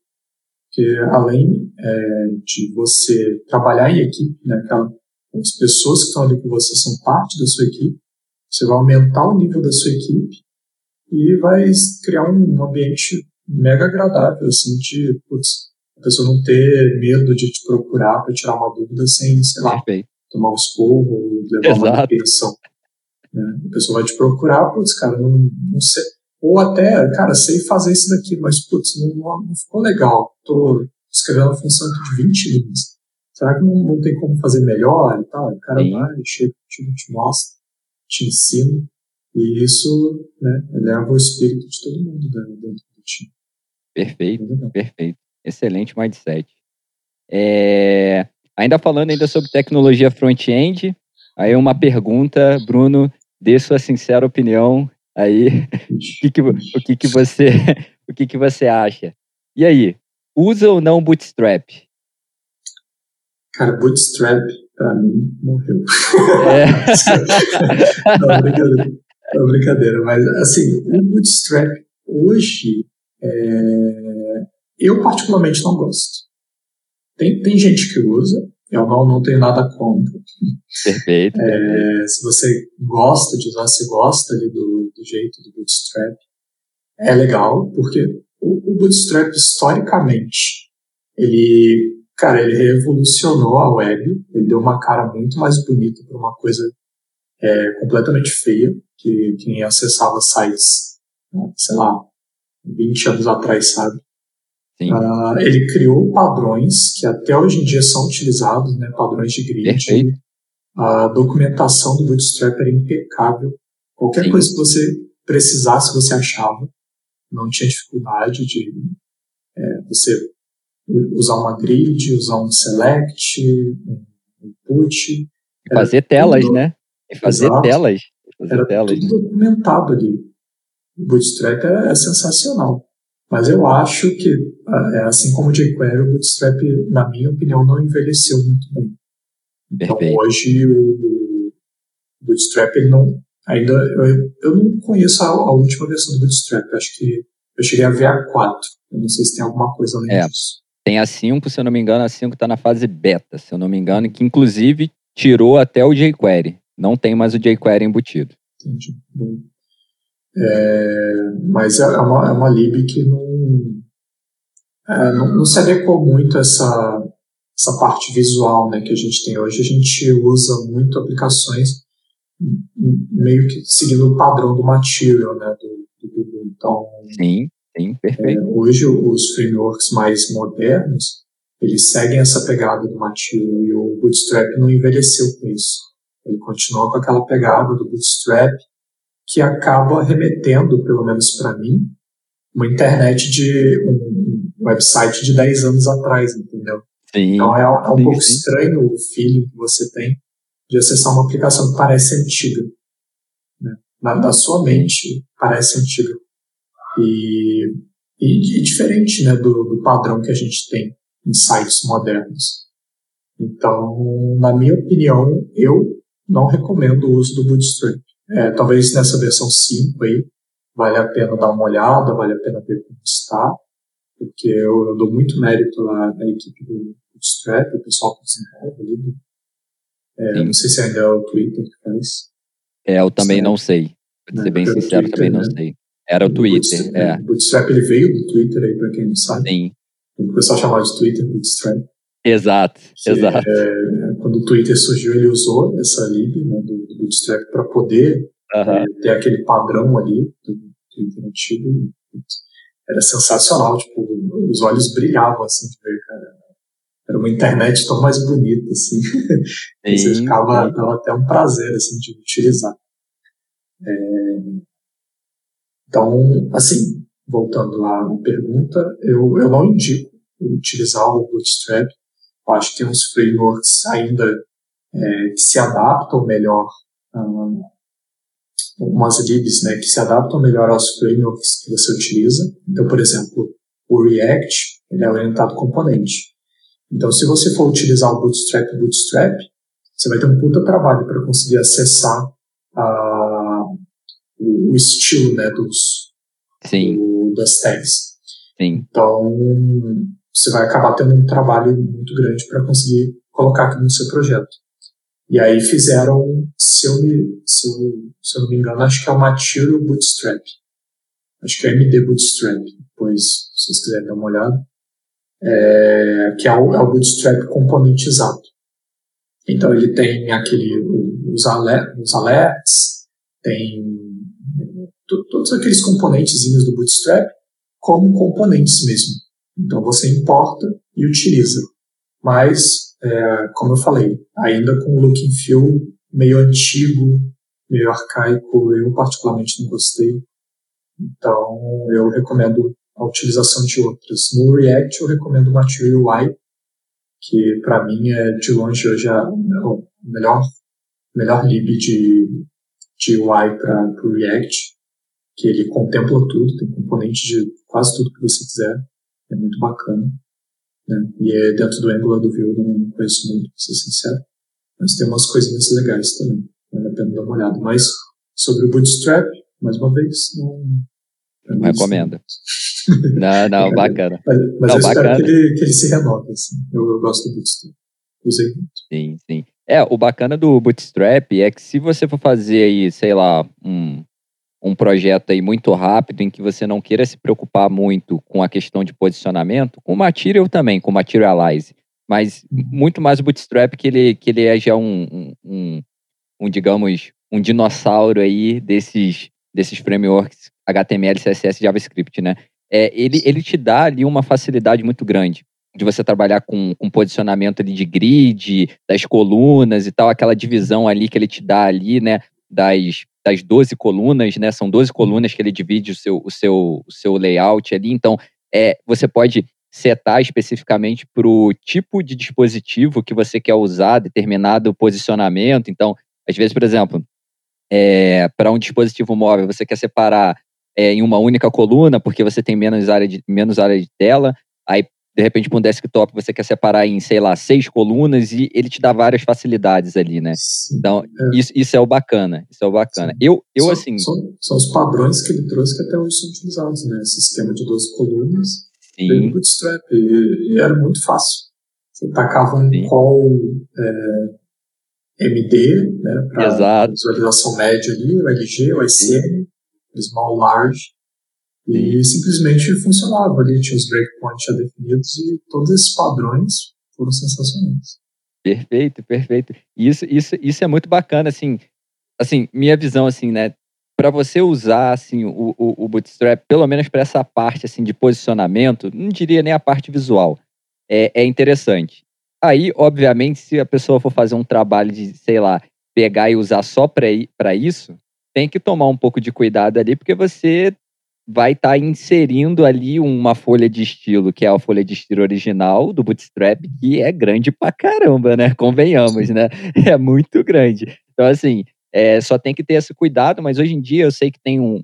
Porque além é, de você trabalhar em equipe, né, aquela, as pessoas que estão ali com você são parte da sua equipe, você vai aumentar o nível da sua equipe e vai criar um ambiente mega agradável, assim, de, putz, a pessoa não ter medo de te procurar para tirar uma dúvida sem, sei lá, Perfeito. tomar os porros, levar Exato. uma atenção. Né? A pessoa vai te procurar, putz, cara, não, não sei ou até, cara, sei fazer isso daqui, mas, putz, não, não ficou legal. Tô escrevendo uma função de 20 linhas. Será que não, não tem como fazer melhor e tal? O cara Sim. vai, chega, te, te mostra, te ensina. E isso né, eleva o espírito de todo mundo dentro do time. Perfeito, perfeito. Excelente mindset. É, ainda falando ainda sobre tecnologia front-end, aí uma pergunta, Bruno, dê sua sincera opinião Aí, o que, que, o que, que você o que, que você acha? E aí, usa ou não Bootstrap? Cara, Bootstrap, pra mim, morreu. É. não, brincadeira. Não, brincadeira. Mas, assim, o Bootstrap hoje, é... eu particularmente não gosto. Tem, tem gente que usa, eu não, não tenho nada contra. Perfeito. É, se você gosta de usar, se gosta ali do, do jeito do Bootstrap, é legal, porque o, o Bootstrap, historicamente, ele, cara, ele revolucionou a web, ele deu uma cara muito mais bonita para uma coisa é, completamente feia, que quem acessava sites, né, sei lá, 20 anos atrás, sabe? Uh, ele criou padrões que até hoje em dia são utilizados, né? Padrões de grid. A documentação do Bootstrap era impecável. Qualquer Sim. coisa que você precisasse, você achava. Não tinha dificuldade de é, você usar uma grid, usar um select, um input. Fazer telas, tudo, né? E fazer exato, telas. Fazer era telas, tudo documentado ali. O Bootstrap é, é, sensacional. Mas eu acho que, é, assim como o jQuery, o Bootstrap, na minha opinião, não envelheceu muito bem. Então, Perfeito. hoje, o Bootstrap, ele não, ainda, eu, eu não conheço a, a, última versão do Bootstrap. Acho que eu cheguei a ver a 4. Eu não sei se tem alguma coisa além é. disso. Tem a 5, se eu não me engano, a 5 está na fase beta, se eu não me engano, que inclusive tirou até o jQuery. Não tem mais o jQuery embutido. Entendi. É, mas é uma, é uma lib que não, é, não, não, se adequou muito a essa, essa parte visual né, que a gente tem hoje. A gente usa muito aplicações meio que seguindo o padrão do Material né, do, do Google. Então, sim. Sim, perfeito. É, hoje, os frameworks mais modernos, eles seguem essa pegada do Material e o Bootstrap não envelheceu com isso. Ele continua com aquela pegada do Bootstrap que acaba remetendo, pelo menos para mim, uma internet de um website de 10 anos atrás, entendeu? Sim, então é, é um sim, pouco sim. estranho o feeling que você tem de acessar uma aplicação que parece antiga. Né? Na, sua mente parece antiga e, e, e diferente né, do, do, padrão que a gente tem em sites modernos. Então, na minha opinião, eu não recomendo o uso do Bootstrap. É, talvez nessa versão 5 aí, vale a pena dar uma olhada, vale a pena ver como está, porque eu, eu dou muito mérito lá na equipe do Bootstrap, o pessoal que desenvolve ali. É, não sei se ainda é o Twitter que faz. É, eu também não sei. Pra ser bem sincero, Twitter, também não né? sei. Era o Twitter, Bootstrap, é. O Bootstrap ele veio do Twitter aí, pra quem não sabe. Sim. O pessoal chamava de Twitter Bootstrap. Exato, exato. É, quando o Twitter surgiu, ele usou essa lib né, do, do Bootstrap para poder uh -huh. é, ter aquele padrão ali do Twitter antigo. Era sensacional, tipo, os olhos brilhavam assim de ver, cara. Era uma internet tão mais bonita, assim. Sim, Você ficava, dava até um prazer, assim, de utilizar. É, então, assim, voltando à pergunta, eu, eu não indico utilizar o Bootstrap. Eu acho que tem uns frameworks ainda é, que se adaptam melhor, um, umas libs né, que se adaptam melhor aos frameworks que você utiliza. Então, por exemplo, o React ele é orientado componente. Então, se você for utilizar o Bootstrap Bootstrap, você vai ter um puta trabalho para conseguir acessar a, o, estilo né, dos, do, das tags. Sim. Então, você vai acabar tendo um trabalho muito grande para conseguir colocar aqui no seu projeto. E aí fizeram, se eu, me, se eu, se eu não me engano, acho que é o Material Bootstrap. Acho que é MD Bootstrap, depois, se vocês quiserem dar uma olhada. É, que é o, é o Bootstrap componentizado. Então ele tem aquele, os, alert, os alerts, tem todos aqueles componentezinhos do Bootstrap como componentes mesmo. Então você importa e utiliza. Mas, é, como eu falei, ainda com o look and feel meio antigo, meio arcaico, eu particularmente não gostei. Então eu recomendo a utilização de outras. No React eu recomendo o Material UI, que para mim é de longe hoje a melhor, melhor lib de, de UI para o React que ele contempla tudo, tem componente de quase tudo que você quiser, é muito bacana. Né? E é dentro do Angular do Vue, não conheço muito, pra ser sincero, mas tem umas coisinhas legais também, vale a pena dar uma olhada. Mas sobre o Bootstrap, mais uma vez, não. Não recomendo. não, não, bacana. Mas, mas não, eu bacana. espero que ele, que ele se renove, assim. Eu, eu gosto do Bootstrap. Usei muito. Sim, sim. É, o bacana do Bootstrap é que se você for fazer aí, sei lá, um, um projeto aí muito rápido em que você não queira se preocupar muito com a questão de posicionamento, com o Material também, com o Materialize, mas muito mais o Bootstrap que ele, que ele é já um, um, um, digamos, um dinossauro aí desses, desses frameworks HTML, CSS JavaScript, né? é, ele, ele te dá ali uma facilidade muito grande de você trabalhar com, com posicionamento ali de grid, das colunas e tal, aquela divisão ali que ele te dá ali, né, das, das 12 colunas, né, são 12 colunas que ele divide o seu, o seu, o seu layout ali, então é, você pode setar especificamente para o tipo de dispositivo que você quer usar, determinado posicionamento, então, às vezes, por exemplo, é, para um dispositivo móvel, você quer separar é, em uma única coluna, porque você tem menos área de, menos área de tela, aí de repente, para um desktop, você quer separar em, sei lá, seis colunas e ele te dá várias facilidades ali, né? Sim, então, é. Isso, isso é o bacana. Isso é o bacana. Eu, eu são, assim. São, são, os padrões que ele trouxe que até hoje são utilizados, né? Esse esquema de 12 colunas. Sim. Bootstrap. E, e, era muito fácil. Você tacava um Sim. call é, MD, né? Para visualização média ali, o LG, o ICM, o Small Large. E simplesmente funcionava ali, tinha os breakpoints já definidos e todos esses padrões foram sensacionais. Perfeito, perfeito. Isso, isso, isso é muito bacana, assim, assim, minha visão, assim, né, para você usar, assim, o, o, o Bootstrap, pelo menos para essa parte, assim, de posicionamento, não diria nem a parte visual, é, é interessante. Aí, obviamente, se a pessoa for fazer um trabalho de, sei lá, pegar e usar só para isso, tem que tomar um pouco de cuidado ali, porque você vai estar tá inserindo ali uma folha de estilo, que é a folha de estilo original do Bootstrap, que é grande pra caramba, né? Convenhamos, né? É muito grande. Então, assim, é, só tem que ter esse cuidado, mas hoje em dia eu sei que tem um,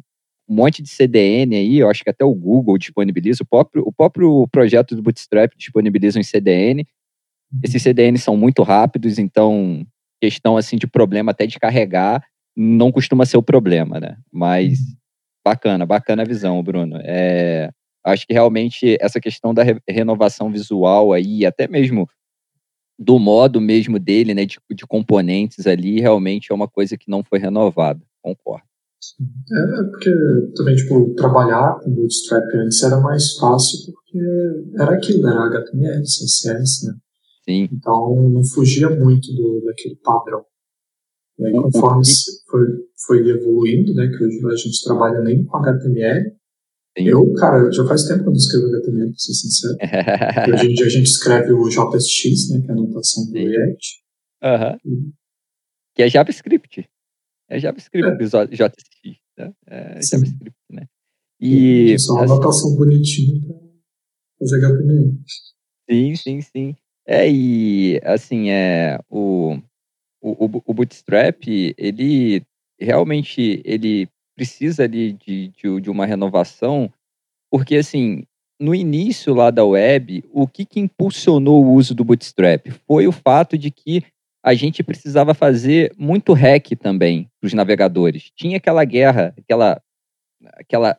um monte de CDN aí, eu acho que até o Google disponibiliza, o próprio, o próprio projeto do Bootstrap disponibiliza um CDN. Esses CDNs são muito rápidos, então questão assim de problema até de carregar não costuma ser o problema, né? Mas uhum. Bacana, bacana a visão, Bruno. É, acho que realmente essa questão da re renovação visual aí, até mesmo do modo mesmo dele, né, de, de, componentes ali, realmente é uma coisa que não foi renovada. Concordo. É, é, porque também, tipo, trabalhar com Bootstrap antes era mais fácil porque era aquilo, era HTML, CSS, né? Sim. Então não fugia muito do, daquele padrão. E aí, conforme foi, foi evoluindo, né, que hoje a gente trabalha nem com HTML, Sim. eu, cara, já faz tempo que eu não escrevo HTML, pra ser sincero. hoje em dia a gente escreve o JSX, né, que é a anotação do React. Uhum. Que é JavaScript. É JavaScript, é. JSX, né? É Sim. JavaScript, né? E, só uma anotação bonitinha pra fazer HTML. Sim, sim, sim. É, e assim, é, o, o, o, o Bootstrap, ele realmente ele precisa ali de, de, de, uma renovação, porque assim, no início lá da web, o que, que impulsionou o uso do Bootstrap? Foi o fato de que a gente precisava fazer muito hack também para os navegadores. Tinha aquela guerra, aquela, aquela,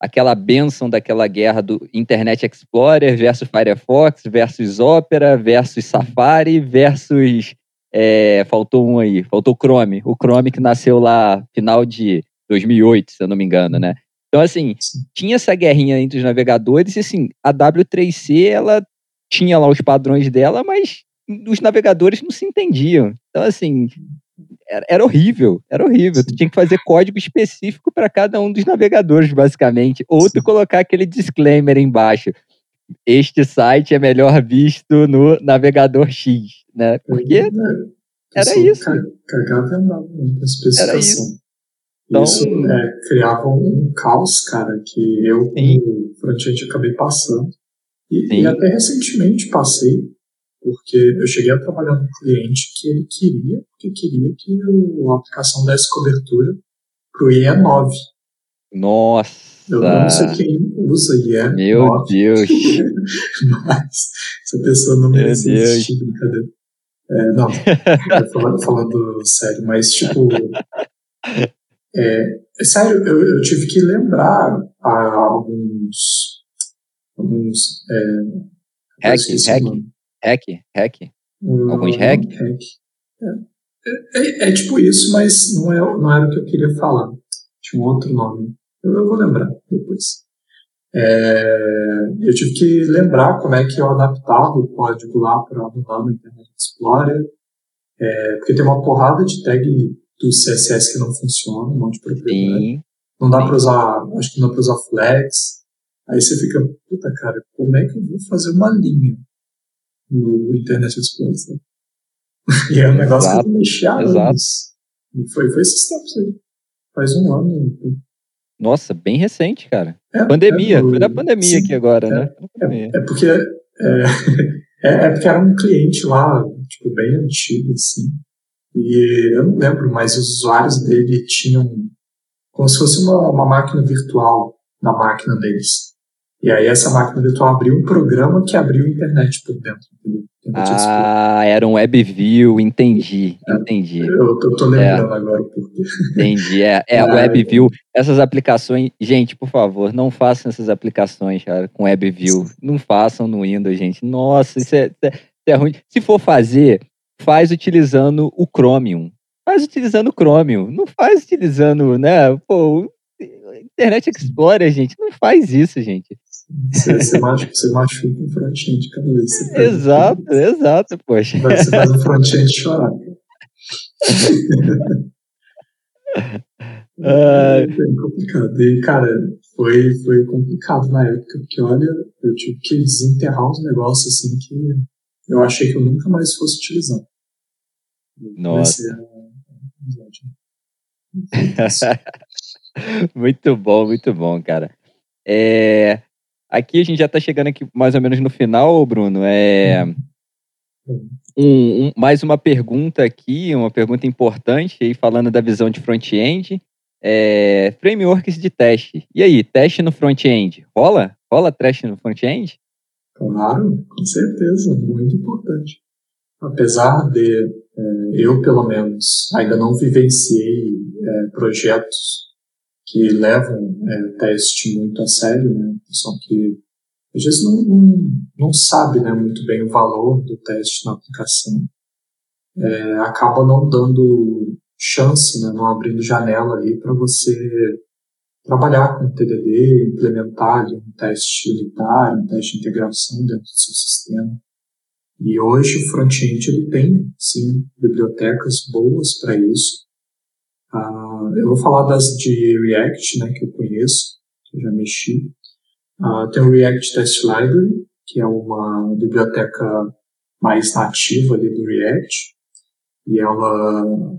aquela benção daquela guerra do Internet Explorer versus Firefox versus Opera versus Safari versus é, faltou um aí, faltou o Chrome. O Chrome que nasceu lá final de 2008, se eu não me engano, né? Então, assim, tinha essa guerrinha entre os navegadores e, assim, a W3C, ela tinha lá os padrões dela, mas os navegadores não se entendiam. Então, assim, era, era horrível, era horrível. Tu tinha que fazer código específico para cada um dos navegadores, basicamente. Ou tu colocar aquele disclaimer embaixo. Este site é melhor visto no navegador X né? Porque é, era isso. Cagava andava na especificação. Era isso. Então, isso é, criava um caos, cara, que eu, como front-end, acabei passando. E, e, até recentemente passei, porque eu cheguei a trabalhar num cliente que ele queria, porque queria que o, a aplicação desse cobertura para o IE9. Nossa! Eu não sei quem usa IE9. Meu Deus! mas essa pessoa não merece existir, brincadeira. É, não, falando, falando sério, mas tipo. É, é sério, eu, eu, tive que lembrar alguns. Alguns. É, hack, hack, hack, hack. Alguns hack. hack. É, é, é, tipo isso, mas não, é, não era o que eu queria falar. Tinha um outro nome. Eu, eu vou lembrar depois. É, eu tive que lembrar como é que eu adaptava o código lá para rodar no Internet Explorer, é, porque tem uma porrada de tag do CSS que não funciona, um monte de propriedade. Sim. Não dá para usar, acho que não dá para usar flex. Aí você fica, puta cara, como é que eu vou fazer uma linha no Internet Explorer? Né? E é um negócio exato, que eu há anos. E foi, foi esses tempos aí. Faz um ano. Nossa, bem recente, cara. É, pandemia, é do... foi da pandemia sim, aqui agora, é, né? É, é porque é, é, porque era um cliente lá, tipo, bem antigo, assim. E eu não lembro, mas os usuários dele tinham como se fosse uma, uma máquina virtual na máquina deles. E aí essa máquina virtual abriu um programa que abriu a internet por dentro. Ah, era um WebView, entendi, é, entendi. Eu tô, tô lembrando é. agora porque. Entendi, é, é, é WebView. Essas aplicações, gente, por favor, não façam essas aplicações, cara, com WebView. Não façam no Windows, gente. Nossa, isso é, isso é ruim. Se for fazer, faz utilizando o Chromium. Faz utilizando o Chromium. Não faz utilizando, né? Pô, Internet Explorer, gente, não faz isso, gente. Você, você, machuca, você machuca um front-end cada vez você Exato, exato, poxa. Você faz um front-end chorar. é, é complicado. E, cara, foi, foi complicado na época, porque, olha, eu tive que desenterrar uns negócios assim que eu achei que eu nunca mais fosse utilizar. Nossa. muito bom, muito bom, cara. É, aqui a gente já está chegando aqui mais ou menos no final, Bruno. É, um, um, mais uma pergunta aqui, uma pergunta importante, aí falando da visão de front-end. É, frameworks de teste. E aí, teste no front-end? Rola? Rola teste no front-end? Claro, com certeza, muito importante. Apesar de é, eu, pelo menos, ainda não vivenciei é, projetos que levam é, teste muito a sério, né? Que às vezes não, não, não sabe né, muito bem o valor do teste na aplicação. É, acaba não dando chance, né, não abrindo janela ali para você trabalhar com TDD, implementar ali um teste unitário, um teste de integração dentro do seu sistema. E hoje o front-end ele tem, sim, bibliotecas boas para isso. Uh, eu vou falar das de React, né, que eu conheço, que eu já mexi. Uh, tem o React Test Library, que é uma biblioteca mais nativa ali do React, e ela,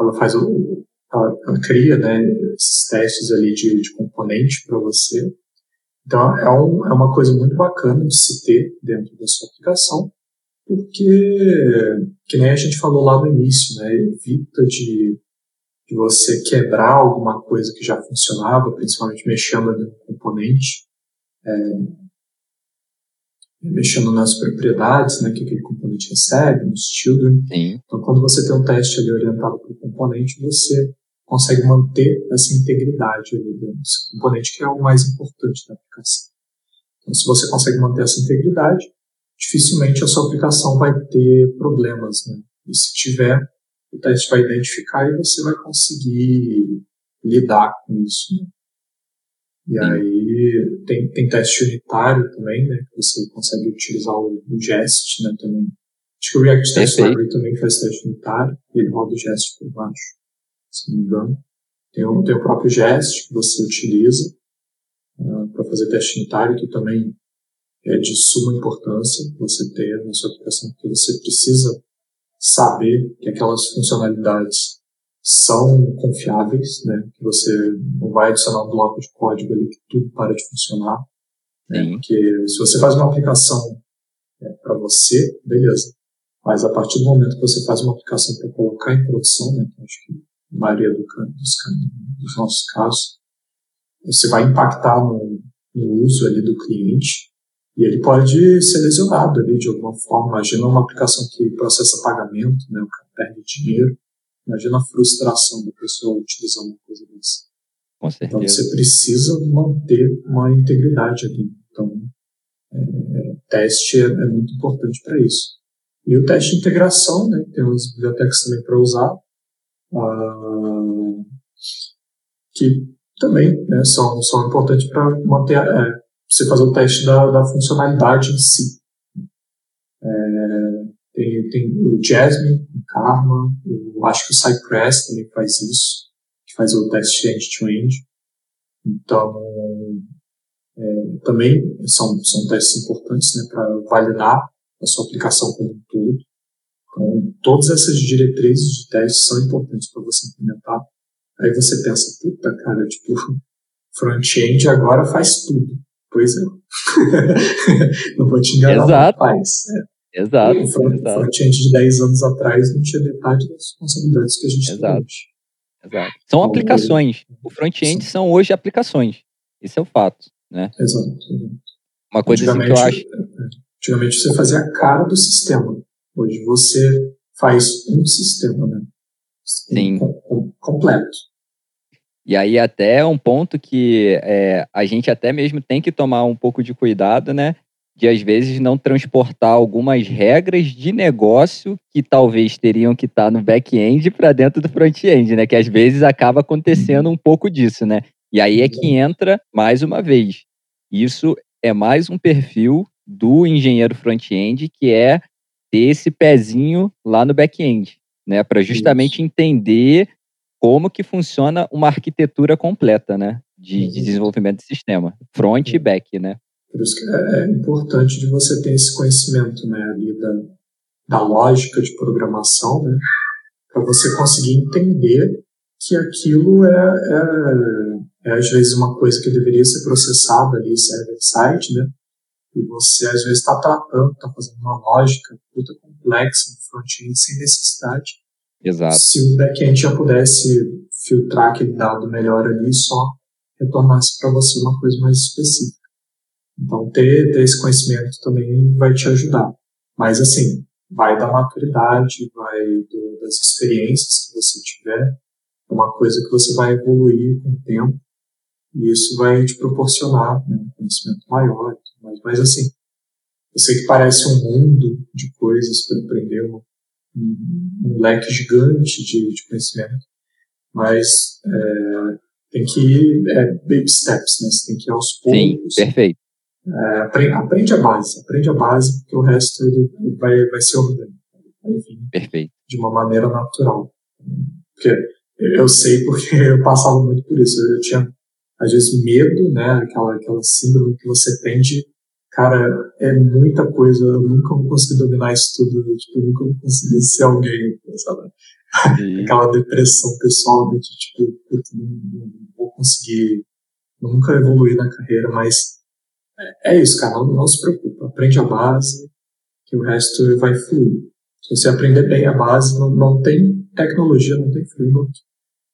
ela faz o, ela, ela cria, né, esses testes ali de, de componente para você. Então é, um, é uma coisa muito bacana de se ter dentro da sua aplicação, porque, que nem a gente falou lá no início, né, evita de, de você quebrar alguma coisa que já funcionava, principalmente mexendo no componente, é, mexendo nas propriedades né, que aquele componente recebe, nos children. Sim. Então, quando você tem um teste ali orientado para o componente, você consegue manter essa integridade ali do seu componente, que é o mais importante da aplicação. Então, se você consegue manter essa integridade, dificilmente a sua aplicação vai ter problemas, né? E se tiver, o teste vai identificar e você vai conseguir lidar com isso. Né? E Sim. aí tem, tem teste unitário também, né? Que você consegue utilizar o, o Jest, né? Também. Acho que o React Test Library também faz teste unitário e ele roda o Jest por baixo, se não me engano. Tem o, tem o próprio Jest que você utiliza uh, para fazer teste unitário, que também é de suma importância você ter na sua aplicação, porque você precisa saber que aquelas funcionalidades são confiáveis, né? Que você não vai adicionar um bloco de código ali que tudo para de funcionar. Né? Porque se você faz uma aplicação é, para você, beleza. Mas a partir do momento que você faz uma aplicação para colocar em produção, né? Que acho que a maioria do, dos, dos nossos casos, você vai impactar no, no uso ali do cliente e ele pode ser lesionado ali de alguma forma. Imagina uma aplicação que processa pagamento, né? O cara perde dinheiro. Imagina a frustração da pessoa utilizando uma coisa dessa. Com certeza. Então você precisa manter uma integridade ali. Então, é, teste é, é, muito importante para isso. E o teste de integração, né? Tem umas bibliotecas também para usar. Uh, que também né, são, são importantes para manter é, você fazer o teste da, da funcionalidade em si. É, tem, tem o Jasmine, o Karma, eu acho que o Cypress também faz isso, que faz o teste end-to-end. Então, É, também são, são testes importantes né, para validar a sua aplicação como um todo. Então, todas essas diretrizes de teste são importantes para você implementar. Aí você pensa, puta, cara, tipo, front-end agora faz tudo. Pois é. não vou te enganar, Exato. faz. É. Exato. O front-end de 10 anos atrás não tinha metade das responsabilidades que a gente Exato. tem hoje. Exato. São aplicações. O front-end são hoje aplicações. Isso é o fato, né? Exato. Uma coisa assim que eu acho. Antigamente você fazia a cara do sistema. Hoje você faz um sistema, né? Sim. Com, com, completo. E aí até um ponto que é, a gente até mesmo tem que tomar um pouco de cuidado, né? De às vezes não transportar algumas regras de negócio que talvez teriam que estar no back-end para dentro do front-end, né? Que às vezes acaba acontecendo um pouco disso, né? E aí é que entra mais uma vez. Isso é mais um perfil do engenheiro front-end que é ter esse pezinho lá no back-end, né? Para justamente Isso. entender como que funciona uma arquitetura completa, né? De, de desenvolvimento de sistema, front e back, né? Por isso que é, é importante de você ter esse conhecimento, né? Ali da, da lógica de programação, né? Para você conseguir entender que aquilo é, é, é, às vezes uma coisa que deveria ser processada ali server-side, né? E você às vezes está tratando, está fazendo uma lógica puta complexa no front-end sem necessidade. Exato. Se o back-end já pudesse filtrar aquele dado melhor ali, só retornasse para você uma coisa mais específica. Então, ter, ter esse conhecimento também vai te ajudar. Mas, assim, vai da maturidade, vai do, das experiências que você tiver. É uma coisa que você vai evoluir com o tempo. E isso vai te proporcionar né, um conhecimento maior. Mas, mas, assim, eu sei que parece um mundo de coisas para aprender, um, um, leque gigante de, de conhecimento. Mas é, tem que ir é, baby steps, né? Você tem que ir aos poucos. Sim, perfeito. É, aprende, aprende, a base, aprende a base, porque o resto ele, ele vai, vai ser orgânico. Perfeito. de uma maneira natural. Porque eu sei porque eu passava muito por isso. Eu tinha, às vezes, medo, né? Aquela, aquela síndrome que você tem de cara, é muita coisa, eu nunca vou conseguir dominar isso tudo, tipo, eu nunca vou conseguir ser alguém, sabe? Aquela depressão pessoal de, tipo, não, não, vou conseguir nunca evoluir na carreira, mas é, é isso, cara, não, não, se preocupa, aprende a base, que o resto vai fluir. Se você aprender bem a base, não, não tem tecnologia, não tem framework,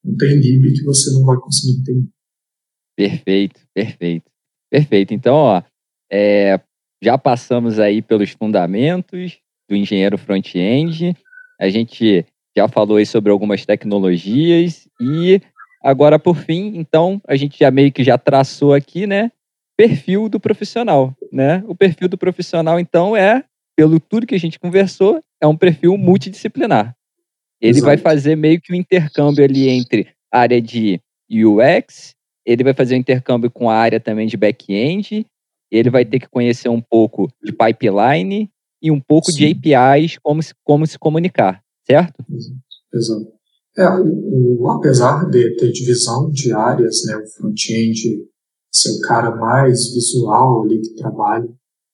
não tem lib que você não vai conseguir entender. Perfeito, perfeito. Perfeito. Então, ó, é, já passamos aí pelos fundamentos do engenheiro front-end. A gente já falou aí sobre algumas tecnologias e agora por fim, então, a gente já meio que já traçou aqui, né, perfil do profissional, né? O perfil do profissional então é, pelo tudo que a gente conversou, é um perfil multidisciplinar. Ele Exato. vai fazer meio que um intercâmbio ali entre área de UX, ele vai fazer um intercâmbio com a área também de back-end ele vai ter que conhecer um pouco de pipeline e um pouco Sim. de APIs, como se, como se comunicar, certo? Exato. É, o, o, apesar de ter divisão de áreas, né, o front-end ser o cara mais visual ali que trabalha,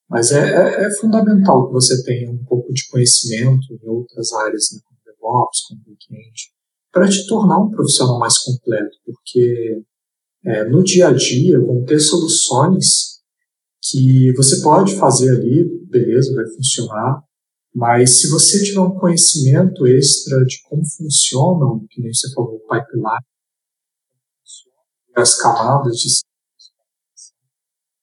mas é, é, é, fundamental que você tenha um pouco de conhecimento em outras áreas, né, como DevOps, como back-end, para te tornar um profissional mais completo, porque é, no dia a dia vão ter soluções que você pode fazer ali, beleza, vai funcionar, mas se você tiver um conhecimento extra de como funcionam, que nem você falou, o pipeline, as camadas de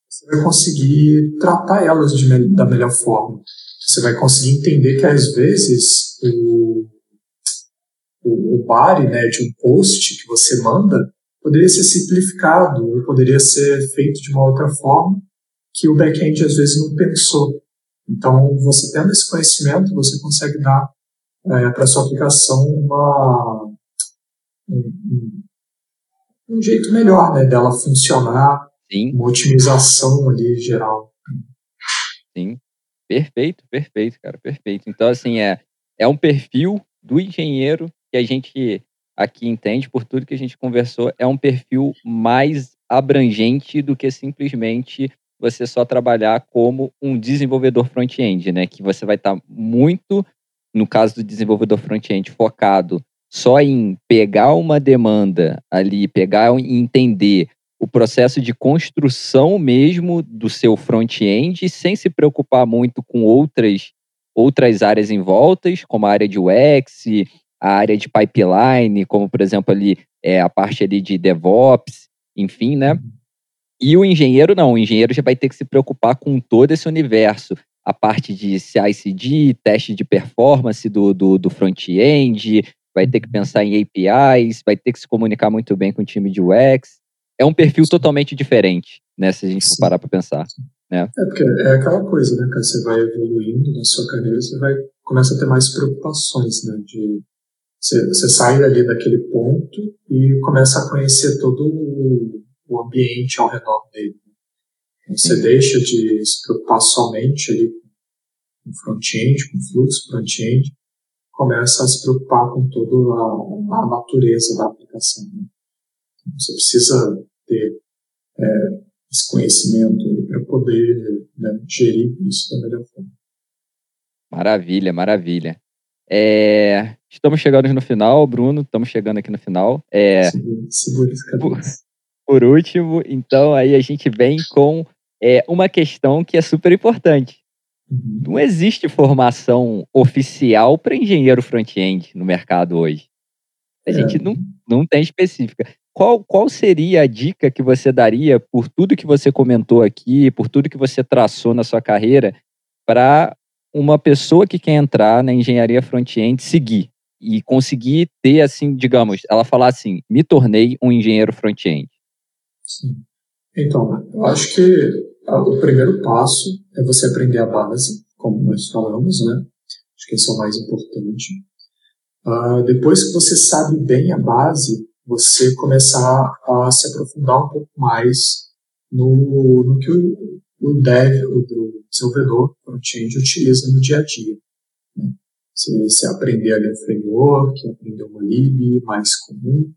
você vai conseguir tratar elas de, da melhor forma. Você vai conseguir entender que às vezes o, o, o body né, de um post que você manda poderia ser simplificado, ou poderia ser feito de uma outra forma, que o back-end às vezes não pensou. Então, você tendo esse conhecimento, você consegue dar é, para sua aplicação uma, um, um, jeito melhor né, dela funcionar, Sim. uma otimização ali geral. Sim, perfeito, perfeito, cara, perfeito. Então, assim, é, é um perfil do engenheiro que a gente aqui entende, por tudo que a gente conversou, é um perfil mais abrangente do que simplesmente você só trabalhar como um desenvolvedor front-end, né? Que você vai estar tá muito, no caso do desenvolvedor front-end, focado só em pegar uma demanda ali, pegar e entender o processo de construção mesmo do seu front-end, sem se preocupar muito com outras, outras áreas em como a área de UX, a área de pipeline, como por exemplo ali é, a parte ali de DevOps, enfim, né? E o engenheiro não, o engenheiro já vai ter que se preocupar com todo esse universo, a parte de CI/CD, teste de performance do, do, do front-end, vai ter que pensar em APIs, vai ter que se comunicar muito bem com o time de UX é um perfil totalmente diferente, né? Se a gente for parar para pensar. Né? É porque é aquela coisa, né, cara? Você vai evoluindo na sua carreira, você vai começa a ter mais preocupações, né? De você, você sai ali daquele ponto e começa a conhecer todo o, o ambiente ao redor dele. Você Sim. deixa de se preocupar somente ali com front-end, com fluxo front-end, começa a se preocupar com toda a, a natureza da aplicação. Né? Então, você precisa ter é, esse conhecimento para poder né, gerir isso da melhor forma. Maravilha, maravilha. É, estamos chegando no final, Bruno, estamos chegando aqui no final. É, segura, esse por, por último, então aí a gente vem com é, uma questão que é super importante. Uhum. Não existe formação oficial para engenheiro front-end no mercado hoje. A é. gente não, não tem específica qual, qual seria a dica que você daria por tudo que você comentou aqui, por tudo que você traçou na sua carreira, para uma pessoa que quer entrar na engenharia front-end seguir e conseguir ter, assim, digamos, ela falar assim: me tornei um engenheiro front-end? Sim. Então, eu acho que o primeiro passo é você aprender a base, como nós falamos, né? Acho que esse é o mais importante. Uh, depois que você sabe bem a base, você começar a se aprofundar um pouco mais no, no que o, o dev, o, o desenvolvedor front-end utiliza no dia a dia. Né? Você aprender ali um framework, aprender uma lib mais comum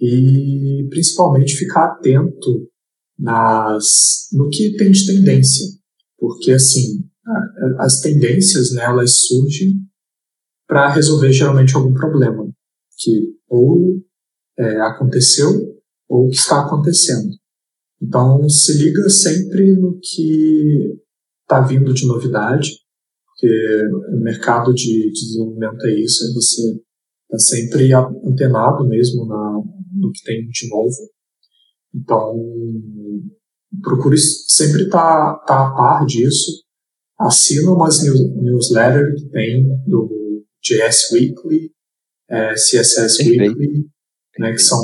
e principalmente ficar atento nas, no que tem de tendência, porque assim as tendências né, elas surgem para resolver geralmente algum problema que ou é, aconteceu ou que está acontecendo. Então, se liga sempre no que está vindo de novidade, porque o mercado de desenvolvimento é isso, é você está sempre antenado mesmo na, no que tem de novo. Então, procure sempre estar tá, tá a par disso. Assina umas news, newsletters que tem do JS Weekly, é, CSS Perfeito. Weekly, né, que são,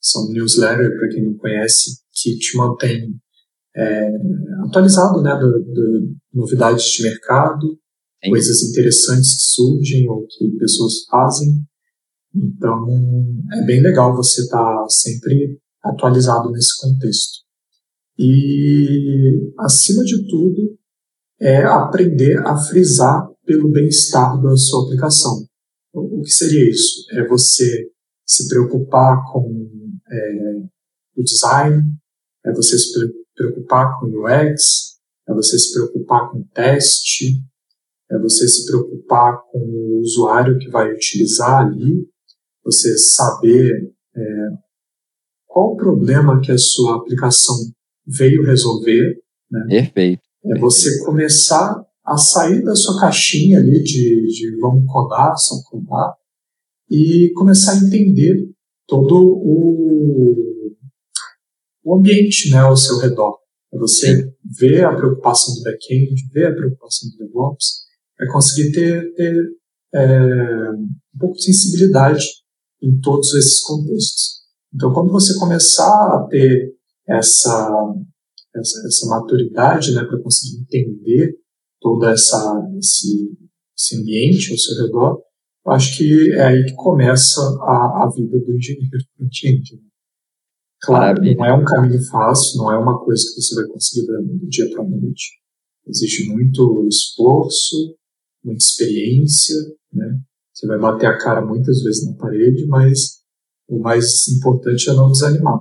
são newsletter, para quem não conhece, que te mantém é, atualizado né, do, do, novidades de mercado, Sim. coisas interessantes que surgem ou que pessoas fazem. Então, é bem legal você estar tá sempre atualizado nesse contexto. E, acima de tudo, é aprender a frisar pelo bem-estar da sua aplicação. O que seria isso? É você se preocupar com é, o design, é você se preocupar com o UX, é você se preocupar com o teste, é você se preocupar com o usuário que vai utilizar ali, você saber é, qual o problema que a sua aplicação veio resolver. Né? Perfeito. É você começar a sair da sua caixinha ali de, de vamos codar, só codar, e começar a entender todo o, o ambiente né, ao seu redor. É você ver a preocupação do back-end, ver a preocupação do DevOps, é conseguir ter, ter é, um pouco de sensibilidade em todos esses contextos. Então, quando você começar a ter essa, essa, essa maturidade né, para conseguir entender todo essa, esse, esse ambiente ao seu redor, eu acho que é aí que começa a, a vida do engenheiro front-end. Né? Claro, Maravilha. não é um caminho fácil, não é uma coisa que você vai conseguir do dia para a noite. Existe muito esforço, muita experiência, né? Você vai bater a cara muitas vezes na parede, mas o mais importante é não desanimar.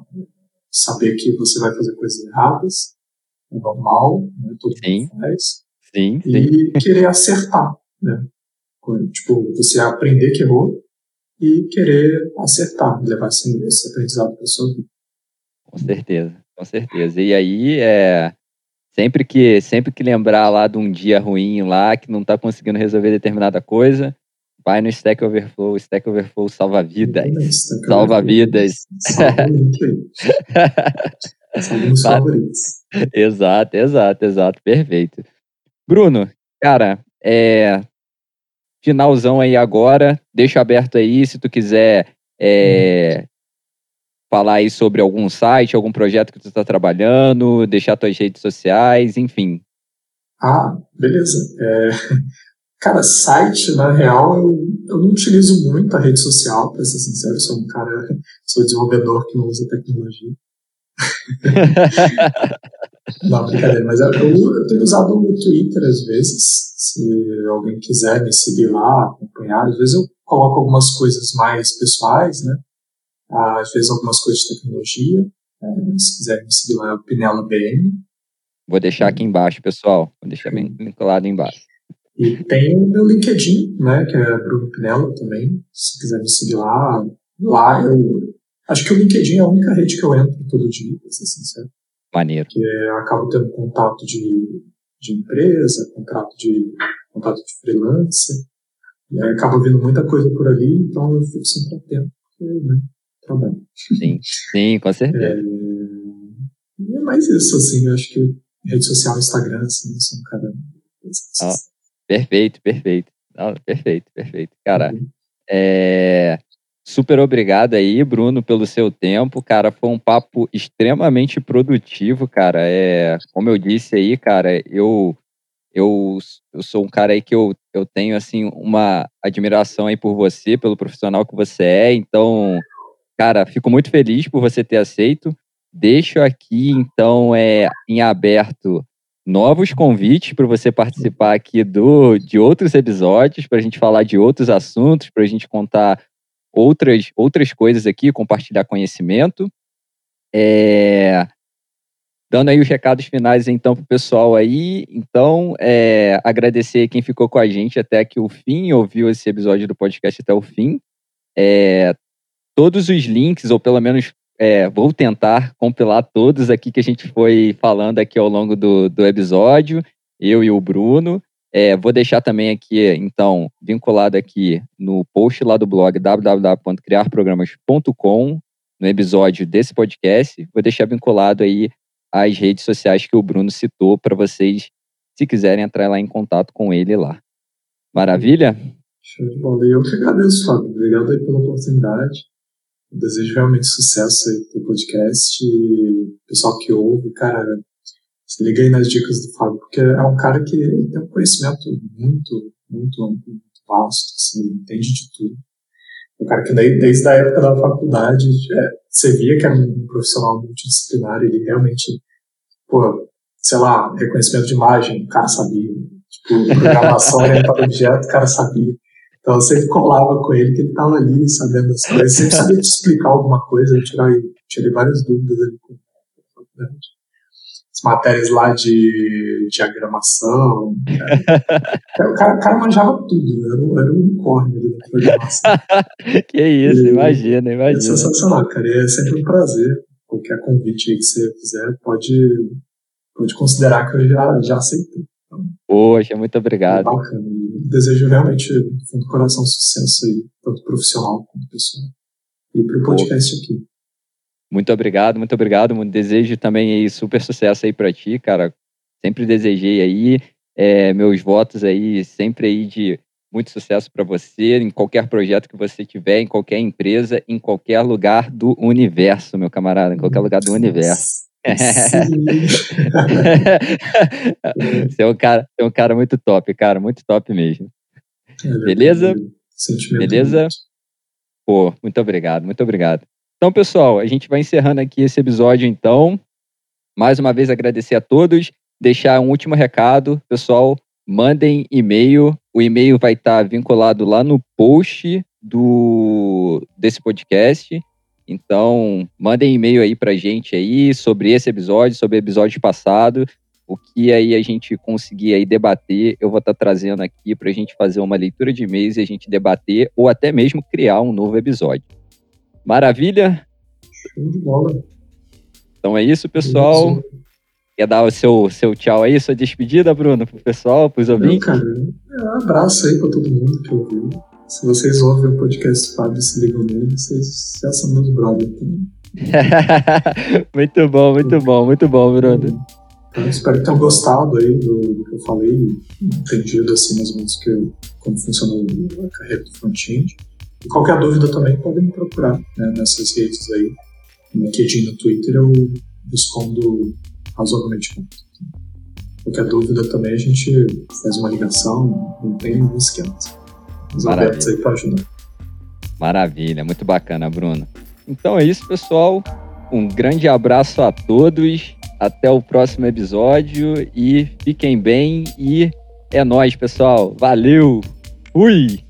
saber que você vai fazer coisas erradas, é normal, né? todo sim. mundo faz. Sim, sim. E querer acertar, né? Tipo, você aprender que errou e querer acertar, levar esse, esse aprendizado para a sua vida. Com certeza, com certeza. E aí, é, sempre que sempre que lembrar lá de um dia ruim lá, que não está conseguindo resolver determinada coisa, vai no Stack Overflow. Stack Overflow salva vidas. Salva vidas. Salva exato, exato, exato. Perfeito. Bruno, cara, é, finalzão aí agora. Deixa aberto aí se tu quiser é, falar aí sobre algum site, algum projeto que tu está trabalhando, deixar tuas redes sociais, enfim. Ah, beleza. É, cara, site, na real, eu, eu não utilizo muito a rede social, para ser sincero. Eu sou um cara, sou desenvolvedor que não usa tecnologia. não, brincadeira, mas eu, eu tenho usado o Twitter às vezes se alguém quiser me seguir lá, acompanhar, às vezes eu coloco algumas coisas mais pessoais, né? Às vezes algumas coisas de tecnologia. É, se quiser me seguir lá, é o Pinela BM. Vou deixar aqui embaixo, pessoal. Vou deixar bem vinculado embaixo. E tem o meu LinkedIn, né? Que é Bruno Pinela também. Se quiser me seguir lá, lá eu. Acho que o LinkedIn é a única rede que eu entro todo dia, pra ser sincero. Maneiro. Que eu acabo tendo contato de de empresa, contrato de, contrato de freelancer. E aí acaba vindo muita coisa por ali, então eu fico sempre atento, porque, né, trabalho. Sim, sim, com certeza. É, e é mais isso, assim, eu acho que rede social, Instagram, assim, são cada. Ah, perfeito, perfeito. Ah, perfeito, perfeito. Cara, uhum. é, Super obrigado aí, Bruno, pelo seu tempo, cara. Foi um papo extremamente produtivo, cara. É, como eu disse aí, cara, eu eu, eu sou um cara aí que eu, eu tenho assim uma admiração aí por você, pelo profissional que você é. Então, cara, fico muito feliz por você ter aceito. Deixo aqui então é em aberto novos convites para você participar aqui do de outros episódios, para a gente falar de outros assuntos, para a gente contar outras, outras coisas aqui, compartilhar conhecimento. É, dando aí os recados finais então para o pessoal aí. Então, é, agradecer quem ficou com a gente até aqui o fim, ouviu esse episódio do podcast até o fim. É, todos os links, ou pelo menos é, vou tentar compilar todos aqui que a gente foi falando aqui ao longo do, do episódio, eu e o Bruno. É, vou deixar também aqui, então, vinculado aqui no post lá do blog www.criarprogramas.com, no episódio desse podcast. Vou deixar vinculado aí as redes sociais que o Bruno citou para vocês, se quiserem entrar lá em contato com ele lá. Maravilha? Show de bola. Eu que agradeço, Fábio. Obrigado aí pela oportunidade. Eu desejo realmente sucesso aí pro podcast e pessoal que ouve, cara, se liga aí nas dicas do Fábio, porque é um cara que tem um conhecimento muito, muito amplo, muito vasto, assim, entende de tudo. É um cara que desde a época da faculdade, é, você via que era um profissional multidisciplinar, ele realmente, pô, sei lá, reconhecimento de imagem, o cara sabia. Tipo, programação orientada a objeto, o cara sabia. Então eu sempre colava com ele que ele estava ali sabendo as coisas, sempre sabia te explicar alguma coisa, eu tirei, tirei várias dúvidas ali com as matérias lá de diagramação. Cara. o, cara, o cara manjava tudo, né? era, um, era um unicórnio ali da programação. que isso, e, imagina, imagina. É sensacional, cara. E é sempre um prazer. Qualquer convite aí que você fizer, pode, pode considerar que eu já, já aceitei. Poxa, muito obrigado. Bacana. Desejo realmente, do fundo do coração, sucesso aí, tanto profissional quanto pessoal. E para o podcast aqui. Muito obrigado, muito obrigado. Desejo também aí super sucesso aí para ti, cara. Sempre desejei aí é, meus votos aí, sempre aí de muito sucesso para você em qualquer projeto que você tiver, em qualquer empresa, em qualquer lugar do universo, meu camarada, em qualquer lugar do universo. você é um cara, é um cara muito top, cara, muito top mesmo. É Beleza? Beleza? Pô, muito obrigado, muito obrigado. Então, pessoal, a gente vai encerrando aqui esse episódio, então. Mais uma vez agradecer a todos. Deixar um último recado, pessoal. Mandem e-mail. O e-mail vai estar vinculado lá no post do desse podcast. Então, mandem e-mail aí pra gente aí sobre esse episódio, sobre o episódio passado, o que aí a gente conseguir aí debater, eu vou estar tá trazendo aqui pra gente fazer uma leitura de e-mails e a gente debater ou até mesmo criar um novo episódio. Maravilha? Show de bola. Então é isso, pessoal. Quer dar o seu, seu tchau aí, sua despedida, Bruno, pro pessoal, pros ouvintes? Não, cara, é um abraço aí pra todo mundo que ouviu. Se vocês ouvem o podcast Fábio se ligam nele, vocês já são meus brothers também. muito bom, muito bom, muito bom, Bruno. Então, espero que tenham gostado aí do, do, que eu falei, entendido assim mais ou menos que, como funciona a carreira do front-end. E qualquer dúvida também podem me procurar né, nessas redes aí. No LinkedIn, no Twitter, eu respondo razoavelmente rápido. Qualquer dúvida também a gente faz uma ligação, não tem nenhum esquema. Os abertos aí para ajudar. Maravilha, muito bacana, Bruno. Então é isso, pessoal. Um grande abraço a todos. Até o próximo episódio e fiquem bem e é nós, pessoal. Valeu. Fui.